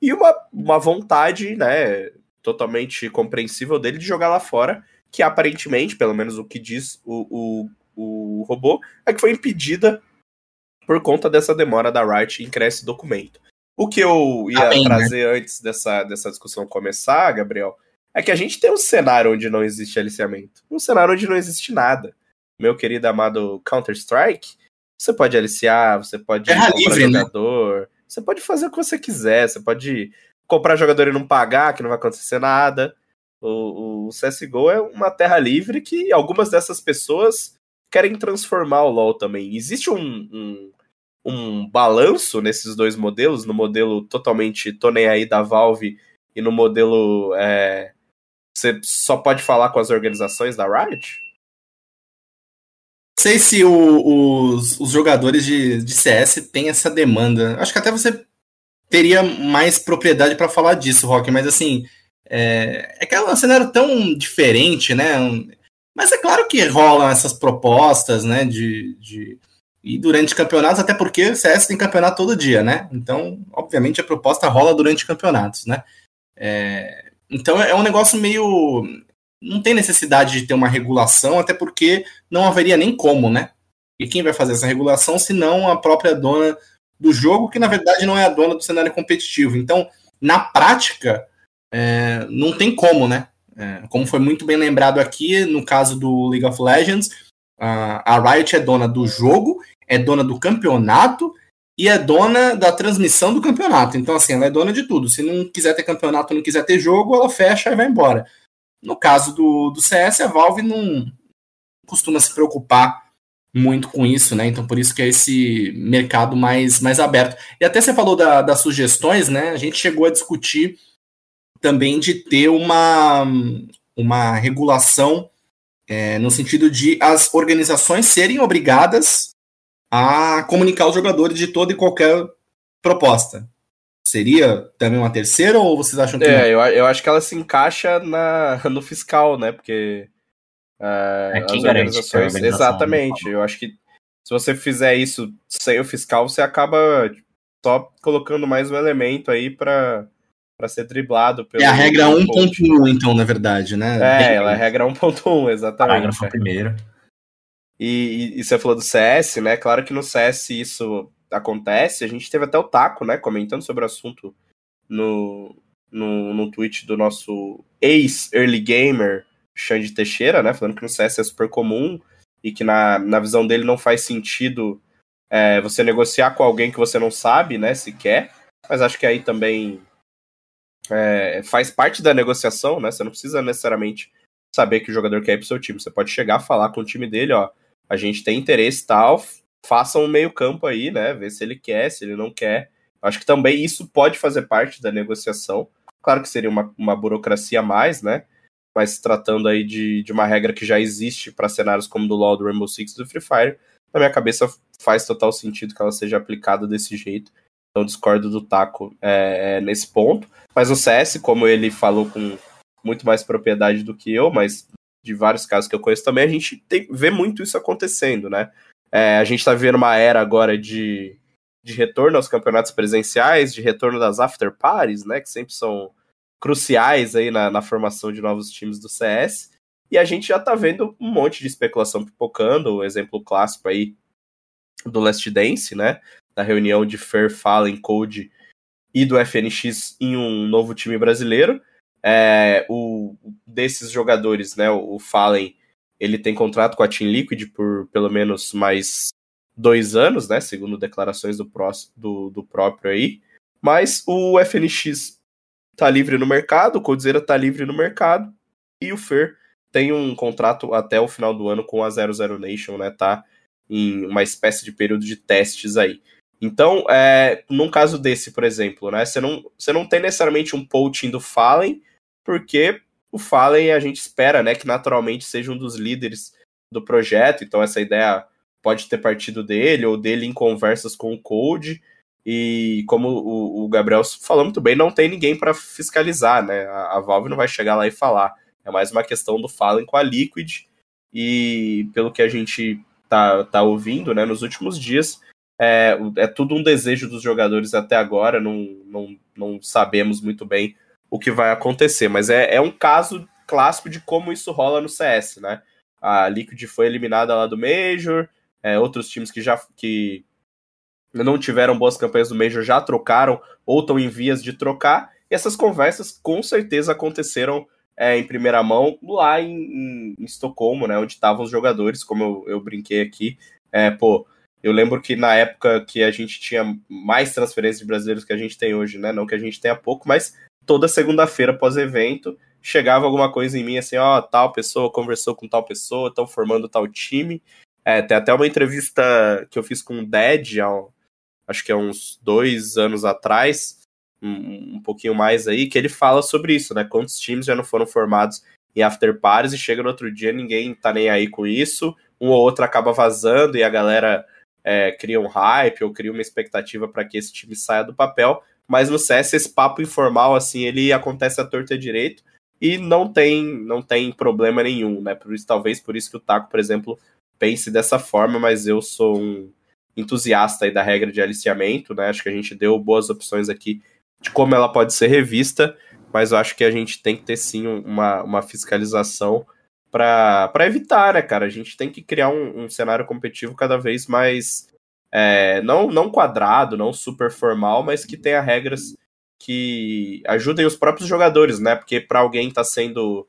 e uma, uma vontade, né, totalmente compreensível dele de jogar lá fora, que aparentemente, pelo menos o que diz o, o, o robô, é que foi impedida por conta dessa demora da Riot em criar esse documento. O que eu ia
bem, né?
trazer antes dessa, dessa discussão começar, Gabriel, é que a gente tem um cenário onde não existe aliciamento. Um cenário onde não existe nada. Meu querido amado Counter-Strike, você pode aliciar, você pode
Terra
comprar
livre, né?
jogador, você pode fazer o que você quiser, você pode comprar jogador e não pagar, que não vai acontecer nada. O, o CSGO é uma terra livre que algumas dessas pessoas querem transformar o LoL também. Existe um, um, um balanço nesses dois modelos, no modelo totalmente tô nem aí da Valve e no modelo é, você só pode falar com as organizações da Riot?
Sei se o- os, os jogadores de, de CS têm essa demanda. Acho que até você teria mais propriedade para falar disso, Rock, mas assim, é, é que é um cenário tão diferente, né? Mas é claro que rolam essas propostas, né? De, de, e durante campeonatos, até porque o CS tem campeonato todo dia, né? Então, obviamente, a proposta rola durante campeonatos, né? É, então é um negócio meio. Não tem necessidade de ter uma regulação, até porque não haveria nem como, né? E quem vai fazer essa regulação se não a própria dona do jogo, que na verdade não é a dona do cenário competitivo. Então, na prática, é, não tem como, né? É, como foi muito bem lembrado aqui, no caso do League of Legends, a, a Riot é dona do jogo, é dona do campeonato e é dona da transmissão do campeonato. Então, assim, ela é dona de tudo. Se não quiser ter campeonato, não quiser ter jogo, ela fecha e vai embora. No caso do, do CS, a Valve não costuma se preocupar muito com isso, né? Então, por isso que é esse mercado mais, mais aberto. E até você falou da- das sugestões, né? A gente chegou a discutir também de ter uma, uma regulação é, no sentido de as organizações serem obrigadas a comunicar os jogadores de toda e qualquer proposta. Seria também uma terceira ou vocês acham que não?
É, eu, eu acho que ela se encaixa na, *laughs* no fiscal, né? Porque é,
É, quem
as
garante que a organização
Exatamente. Eu acho que se você fizer isso sem o fiscal, você acaba só colocando mais um elemento aí pra, pra ser driblado pelo.
É a regra
pelo coach.
1.1, então, na verdade, né?
É, ela é a regra 1.1, exatamente.
Parágrafo primeiro.
E, e, e você falou do CS, né? Claro que no CS isso acontece. A gente teve até o Taco, né? Comentando sobre o assunto no, no, no tweet do nosso ex-early gamer, Xande Teixeira, né? Falando que no CS é super comum e que na, na visão dele não faz sentido é, você negociar com alguém que você não sabe, né? Se quer. Mas acho que aí também é, faz parte da negociação, né? Você não precisa necessariamente saber que o jogador quer ir pro seu time. Você pode chegar, falar com o time dele, ó. A gente tem interesse tal, faça um meio campo aí, né? Ver se ele quer, se ele não quer. Acho que também isso pode fazer parte da negociação. Claro que seria uma, uma burocracia a mais, né? Mas tratando aí de, de uma regra que já existe para cenários como do LoL, do Rainbow Six do Free Fire, na minha cabeça faz total sentido que ela seja aplicada desse jeito. Então discordo do Taco é, é, nesse ponto. Mas o CS, como ele falou com muito mais propriedade do que eu, mas de vários casos que eu conheço também, a gente tem, vê muito isso acontecendo, né? É, a gente está vivendo uma era agora de, de retorno aos campeonatos presenciais, de retorno das after parties, né? Que sempre são cruciais aí na, na formação de novos times do CS. E a gente já tá vendo um monte de especulação pipocando, o exemplo clássico aí do Last Dance, né? Da reunião de Fer, Fallen, Code e do FNX em um novo time brasileiro. É, o, desses jogadores, né? O Fallen, ele tem contrato com a Team Liquid por pelo menos mais dois anos, né? Segundo declarações do, do, do próprio aí. Mas o FNX tá livre no mercado, o Coldzera tá livre no mercado e o Fer tem um contrato até o final do ano com a 00 Nation, né? Tá em uma espécie de período de testes aí. Então, é, num caso desse, por exemplo, né? Você não, não tem necessariamente um poaching do Fallen, porque o Fallen a gente espera, né, que naturalmente seja um dos líderes do projeto. Então, essa ideia pode ter partido dele ou dele em conversas com o Code. E como o, o Gabriel falou muito bem, não tem ninguém para fiscalizar, né? A, a, Valve não vai chegar lá e falar. É mais uma questão do Fallen com a Liquid. e pelo que a gente tá, tá ouvindo, né, nos últimos dias, é, é tudo um desejo dos jogadores até agora, não, não, não sabemos muito bem o que vai acontecer, mas é, é um caso clássico de como isso rola no CS, né? A Liquid foi eliminada lá do Major, é, outros times que já que não tiveram boas campanhas do Major já trocaram ou estão em vias de trocar, e essas conversas com certeza aconteceram é, em primeira mão lá em, em, em Estocolmo, né, onde estavam os jogadores, como eu, eu brinquei aqui. É, pô, eu lembro que na época que a gente tinha mais transferências de brasileiros que a gente tem hoje, né, não que a gente tenha pouco, mas toda segunda-feira pós-evento chegava alguma coisa em mim assim, ó, oh, tal pessoa conversou com tal pessoa, estão formando tal time. É, tem até uma entrevista que eu fiz com o Ded, acho que é uns dois anos atrás, um, um, pouquinho mais aí, que ele fala sobre isso, né? Quantos times já não foram formados em after parties e chega no outro dia ninguém tá nem aí com isso, um ou outro acaba vazando e a galera é, cria um hype ou cria uma expectativa para que esse time saia do papel, mas no CS esse papo informal assim ele acontece à torta direito e não tem não tem problema nenhum, né? Por isso talvez por isso que o Taco, por exemplo, pense dessa forma, mas eu sou um entusiasta aí da regra de aliciamento, né? Acho que a gente deu boas opções aqui de como ela pode ser revista, mas eu acho que a gente tem que ter sim uma, uma fiscalização para evitar, né, cara? A gente tem que criar um, um cenário competitivo cada vez mais é, não, não quadrado, não super formal, mas que tenha regras que ajudem os próprios jogadores, né? Porque para alguém tá sendo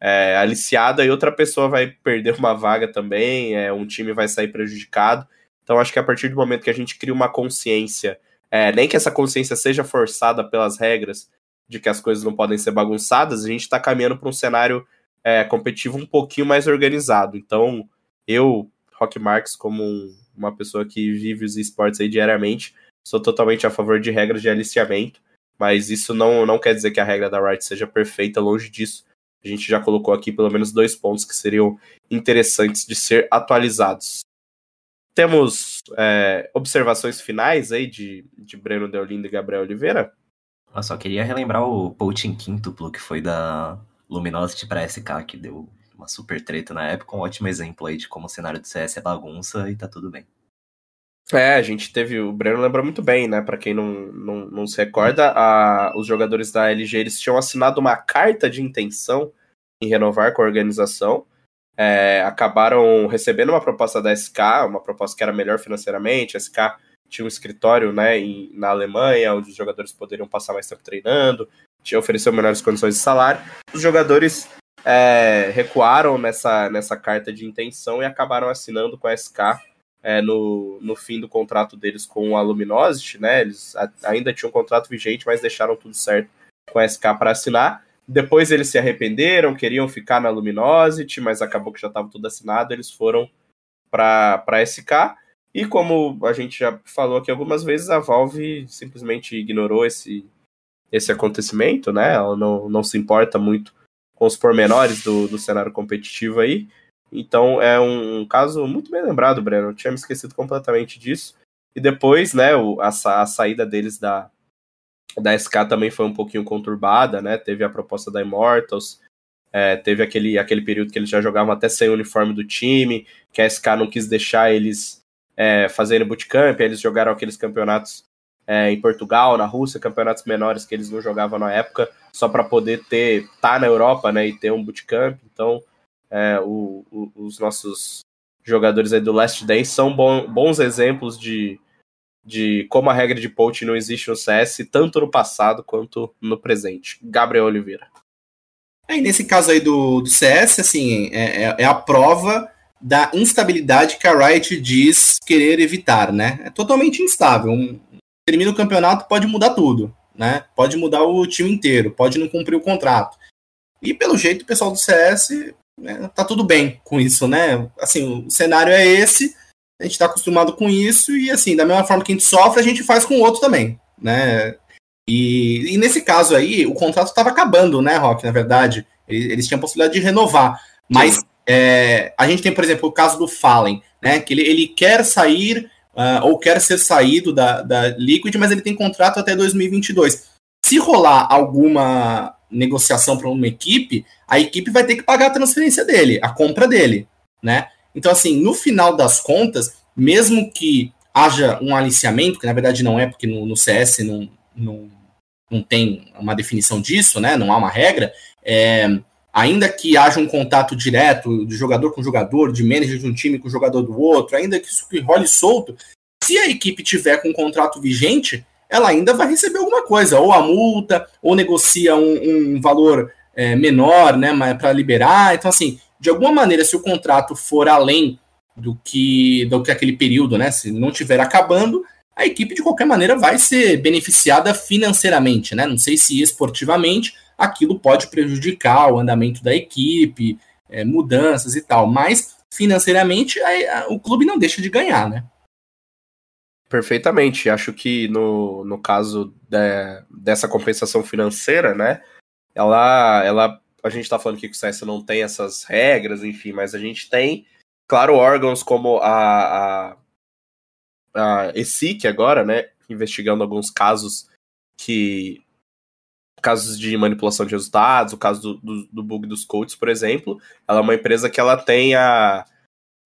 é, aliciada e outra pessoa vai perder uma vaga também, é, um time vai sair prejudicado. Então acho que a partir do momento que a gente cria uma consciência, é, nem que essa consciência seja forçada pelas regras de que as coisas não podem ser bagunçadas, a gente está caminhando para um cenário é, competitivo um pouquinho mais organizado. Então eu, Rock Marks, como um, uma pessoa que vive os esportes aí diariamente, sou totalmente a favor de regras de aliciamento, mas isso não, não quer dizer que a regra da Riot seja perfeita, longe disso. A gente já colocou aqui pelo menos dois pontos que seriam interessantes de ser atualizados. Temos é, observações finais aí de, de Breno Deolindo e Gabriel Oliveira?
Eu só queria relembrar o poaching quíntuplo que foi da Luminosity para SK, que deu uma super treta na época, um ótimo exemplo aí de como o cenário do CS é bagunça e tá tudo bem.
É, a gente teve, o Breno lembra muito bem, né? Para quem não, não, não se recorda, a, os jogadores da LG eles tinham assinado uma carta de intenção em renovar com a organização é, acabaram recebendo uma proposta da SK, uma proposta que era melhor financeiramente. A SK tinha um escritório né, em, na Alemanha, onde os jogadores poderiam passar mais tempo treinando, tinha ofereceu melhores condições de salário. Os jogadores é, recuaram nessa, nessa carta de intenção e acabaram assinando com a SK é, no, no fim do contrato deles com a Luminosity, né? Eles a, ainda tinham um contrato vigente, mas deixaram tudo certo com a SK para assinar. Depois eles se arrependeram, queriam ficar na Luminosity, mas acabou que já estava tudo assinado, eles foram para SK. E como a gente já falou aqui algumas vezes, a Valve simplesmente ignorou esse, esse acontecimento, né? Ela não, não se importa muito com os pormenores do, do cenário competitivo aí. Então é um, caso muito bem lembrado, Breno. Eu tinha me esquecido completamente disso. E depois, né, o, a, a saída deles da, da SK também foi um pouquinho conturbada, né? Teve a proposta da Immortals, é, teve aquele, aquele período que eles já jogavam até sem uniforme do time, que a SK não quis deixar eles é, fazerem bootcamp, eles jogaram aqueles campeonatos é, em Portugal, na Rússia, campeonatos menores que eles não jogavam na época, só para poder ter tá na Europa, né, e ter um bootcamp. Então, é, o, o, os nossos jogadores aí do Last Day são bom, bons exemplos de, de como a regra de poach não existe no CS, tanto no passado quanto no presente. Gabriel Oliveira.
É, nesse caso aí do, do CS, assim, é, é, é, a prova da instabilidade que a Riot diz querer evitar, né? É totalmente instável. Um, termina o campeonato, pode mudar tudo, né? Pode mudar o time inteiro, pode não cumprir o contrato. E pelo jeito o pessoal do CS né, tá tudo bem com isso, né? Assim, o cenário é esse, a gente está acostumado com isso e assim, da mesma forma que a gente sofre, a gente faz com o outro também, né? E, e nesse caso aí, o contrato estava acabando, né, Rock? Na verdade, eles, tinham a possibilidade de renovar, mas é, a gente tem, por exemplo, o caso do Fallen, né? Que ele, ele quer sair uh, ou quer ser saído da, da Liquid, mas ele tem contrato até 2022. Se rolar alguma negociação para uma equipe, a equipe vai ter que pagar a transferência dele, a compra dele né? Então, assim, no final das contas, mesmo que haja um aliciamento, que na verdade não é, porque no, no CS não, não, não tem uma definição disso, né? Não há uma regra. É, ainda que haja um contato direto de jogador com jogador, de manager de um time com jogador do outro, ainda que isso role solto, se a equipe tiver com um contrato vigente, ela ainda vai receber alguma coisa, ou a multa, ou negocia um, um valor é, menor, né, para liberar. Então, assim, de alguma maneira, se o contrato for além do que, do que aquele período, né, se não estiver acabando, a equipe de qualquer maneira vai ser beneficiada financeiramente, né? Não sei se esportivamente aquilo pode prejudicar o andamento da equipe, é, mudanças e tal, mas financeiramente a, a, o clube não deixa de ganhar, né?
Perfeitamente. Acho que no, no caso de, dessa compensação financeira, né? Ela, ela. A gente está falando que o CS não tem essas regras, enfim, mas a gente tem, claro, órgãos como a, a a ESIC agora, né, investigando alguns casos que casos de manipulação de resultados, o caso do, do, do, bug dos codes, por exemplo. Ela é uma empresa que ela tem a,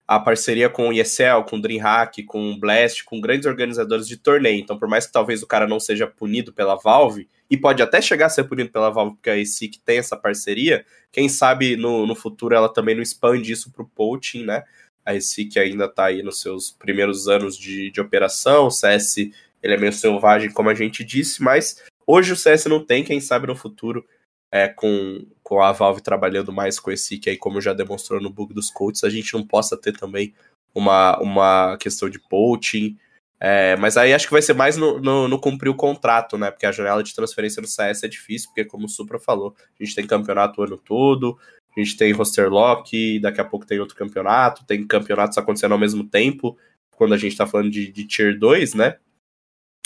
a parceria com o ESL, com o DreamHack, com o Blast, com grandes organizadores de torneio. Então, por mais que talvez o cara não seja punido pela Valve, e pode até chegar a ser punido pela Valve, porque a ESIC tem essa parceria, quem sabe no, no futuro ela também não expande isso para o poaching, né? A Recic ainda está aí nos seus primeiros anos de, de operação. O CS ele é meio selvagem, como a gente disse, mas hoje o CS não tem, quem sabe no futuro, é, com, com a Valve trabalhando mais com esse que aí, como já demonstrou no bug dos coaches, a gente não possa ter também uma, uma questão de poaching. É, mas aí acho que vai ser mais no, no, no, cumprir o contrato, né? Porque a janela de transferência no CS é difícil, porque como o Supra falou, a gente tem campeonato o ano todo, a gente tem roster lock, daqui a pouco tem outro campeonato, tem campeonatos acontecendo ao mesmo tempo, quando a gente tá falando de, de Tier 2, né?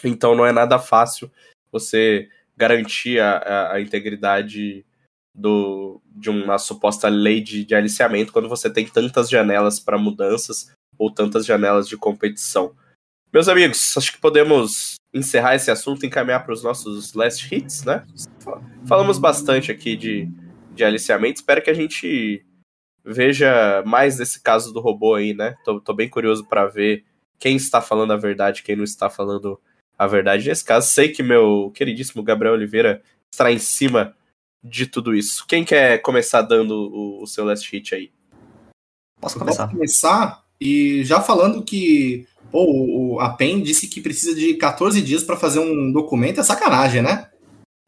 Então não é nada fácil você garantir a, a, a integridade do, de uma suposta lei de, de aliciamento quando você tem tantas janelas para mudanças ou tantas janelas de competição. Meus amigos, acho que podemos encerrar esse assunto e encaminhar para os nossos last hits, né? Falamos bastante aqui de, de aliciamento. Espero que a gente veja mais desse caso do robô aí, né? Tô, tô bem curioso para ver quem está falando a verdade, quem não está falando a verdade nesse caso. Sei que meu queridíssimo Gabriel Oliveira estará em cima de tudo isso. Quem quer começar dando o, o seu last hit aí?
Posso começar? Posso começar e já falando que pô, a PEN disse que precisa de 14 dias para fazer um documento, é sacanagem, né?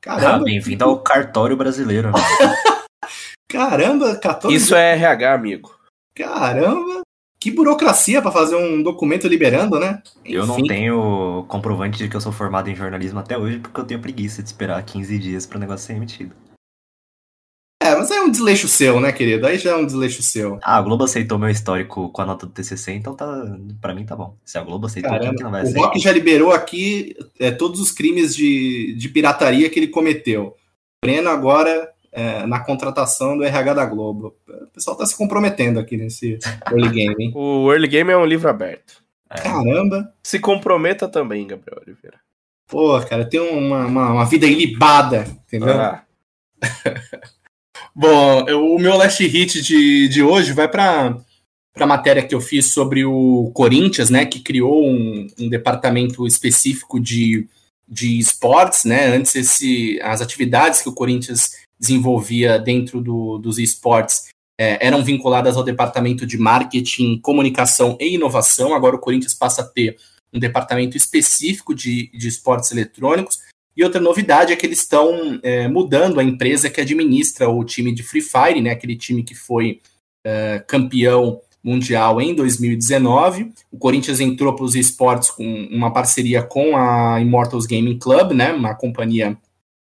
Caramba. Ah, bem-vindo ao cartório brasileiro. Né? *laughs*
Caramba, 14.
Isso é RH, amigo.
Caramba, que burocracia para fazer um documento liberando, né?
Enfim. Eu não tenho comprovante de que eu sou formado em jornalismo até hoje porque eu tenho preguiça de esperar 15 dias para o negócio ser emitido.
É, mas é um desleixo seu, né, querido? Aí já é um desleixo seu.
Ah, a Globo aceitou meu histórico com a nota do TCC, então tá, para mim tá bom. Se a Globo aceitou,
Caramba, que não vai aceitar? O Rock já liberou aqui é, todos os crimes de, de pirataria que ele cometeu. Breno agora é, na contratação do RH da Globo. O pessoal tá se comprometendo aqui nesse early game, hein? *laughs*
O early game é um livro aberto.
É. Caramba!
Se comprometa também, Gabriel Oliveira.
Pô, cara, tem uma, uma, uma vida ilibada, entendeu? Ah. *laughs* Bom, eu, o meu last hit de, de hoje vai para a matéria que eu fiz sobre o Corinthians, né, que criou um, um departamento específico de, de esportes, né, antes esse, as atividades que o Corinthians desenvolvia dentro do, dos esportes é, eram vinculadas ao departamento de marketing, comunicação e inovação. Agora o Corinthians passa a ter um departamento específico de, de esportes eletrônicos. E outra novidade é que eles estão é, mudando a empresa que administra o time de Free Fire, né, aquele time que foi é, campeão mundial em 2019. O Corinthians entrou para os esportes com uma parceria com a Immortals Gaming Club, né, uma companhia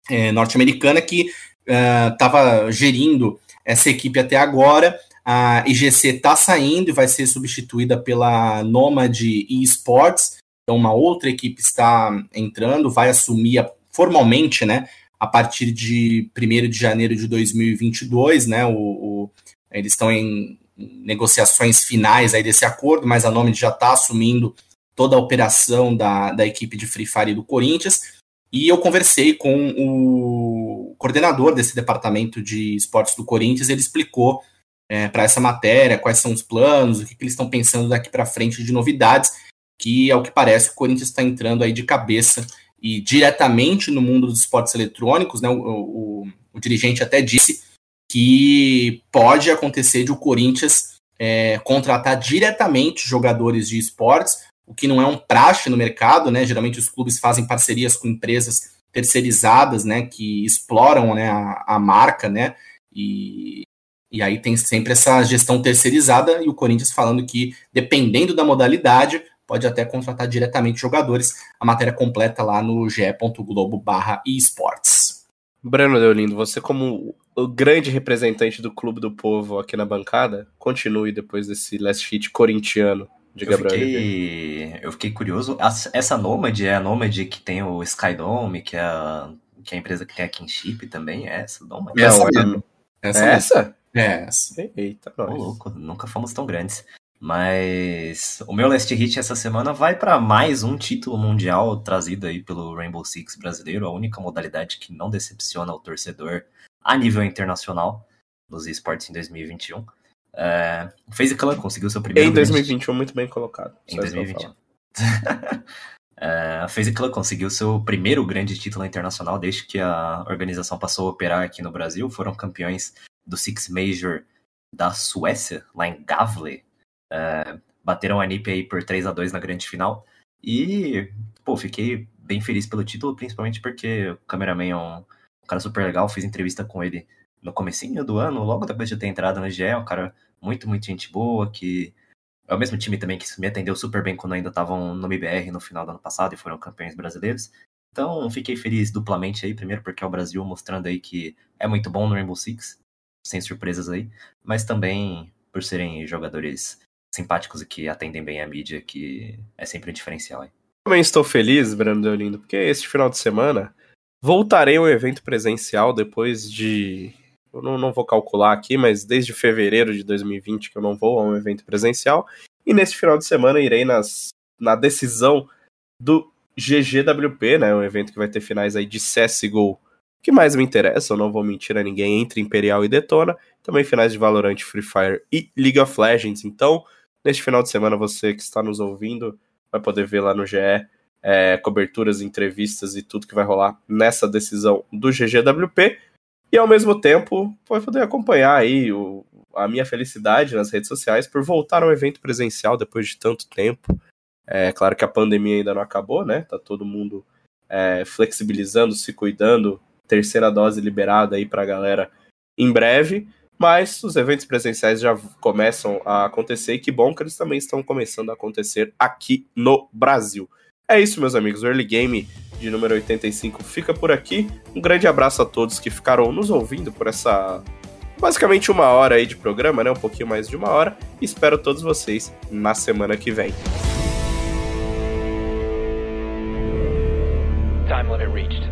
é, norte-americana que estava uh, gerindo essa equipe até agora. A IGC está saindo e vai ser substituída pela Nomad eSports. Então, uma outra equipe está entrando, vai assumir a, formalmente, né, a partir de 1 de janeiro de 2022, né, o, o eles estão em negociações finais aí desse acordo, mas a Nomad já está assumindo toda a operação da, da equipe de Free Fire do Corinthians. E eu conversei com o coordenador desse departamento de esportes do Corinthians, ele explicou é, para essa matéria, quais são os planos, o que, que eles estão pensando daqui para frente de novidades, que ao que parece o Corinthians está entrando aí de cabeça e diretamente no mundo dos esportes eletrônicos, né? O, o, o dirigente até disse que pode acontecer de o Corinthians é, contratar diretamente jogadores de esportes, o que não é um praxe no mercado, né? Geralmente os clubes fazem parcerias com empresas terceirizadas, né? Que exploram né, a, a marca, né? E, e aí tem sempre essa gestão terceirizada e o Corinthians falando que, dependendo da modalidade, pode até contratar diretamente jogadores. A matéria completa lá no ge.globo barra esportes.
Breno Deolindo, você como o grande representante do Clube do Povo aqui na bancada, continue depois desse last hit corintiano de
Eu fiquei, eu fiquei curioso. Essa Nomad é a Nomad que tem o Skydome, que é a, que é a empresa que tem a Kinship também, é essa Nomad?
Não,
Essa
é-
mesmo. Essa
É essa?
É essa.
Eita,
louco, nunca fomos tão grandes. Mas o meu last hit essa semana vai para mais um título mundial trazido aí pelo Rainbow Six brasileiro, a única modalidade que não decepciona o torcedor a nível internacional nos esportes em 2021. É, o FaZe Clan conseguiu seu primeiro
Em
grande
2021, muito bem colocado.
em
Só isso que eu vou
2021. É, a FaZe Clan conseguiu seu primeiro grande título internacional desde que a organização passou a operar aqui no Brasil. Foram campeões do Six Major da Suécia, lá em Gavle. É, bateram a NiP aí por 3 a 2 na grande final. E, pô, fiquei bem feliz pelo título, principalmente porque o cameraman é um, um cara super legal. Fiz entrevista com ele no comecinho do ano, logo depois de ter entrado no GE. É um cara muito, muito gente boa, que é o mesmo time também que me atendeu super bem quando ainda estavam no MBR no final do ano passado e foram campeões brasileiros. Então, fiquei feliz duplamente aí, primeiro porque é o Brasil mostrando aí que é muito bom no Rainbow Six, sem surpresas aí, mas também por serem jogadores simpáticos e que atendem bem a mídia, que é sempre um diferencial aí.
Também estou feliz, Breno Deolindo, porque este final de semana voltarei ao evento presencial depois de. Eu não, não vou calcular aqui, mas desde fevereiro de 2020 que eu não vou a um evento presencial. E neste final de semana irei nas, na decisão do GGWP, né? Um evento que vai ter finais aí de CSGO. Que mais me interessa, eu não vou mentir a ninguém, entre Imperial e Detona. Também finais de Valorant, Free Fire e League of Legends. Então, neste final de semana, você que está nos ouvindo vai poder ver lá no GE é, coberturas, entrevistas e tudo que vai rolar nessa decisão do GGWP. E ao mesmo tempo, vai poder acompanhar aí o, a minha felicidade nas redes sociais por voltar ao evento presencial depois de tanto tempo. É claro que a pandemia ainda não acabou, né? Tá todo mundo é, flexibilizando, se cuidando, terceira dose liberada aí pra galera em breve. Mas os eventos presenciais já começam a acontecer e que bom que eles também estão começando a acontecer aqui no Brasil. É isso, meus amigos. Early Game de número 85 fica por aqui. Um grande abraço a todos que ficaram nos ouvindo por essa basicamente uma hora aí de programa, né? Um pouquinho mais de uma hora. Espero todos vocês na semana que vem.
Time limit reached.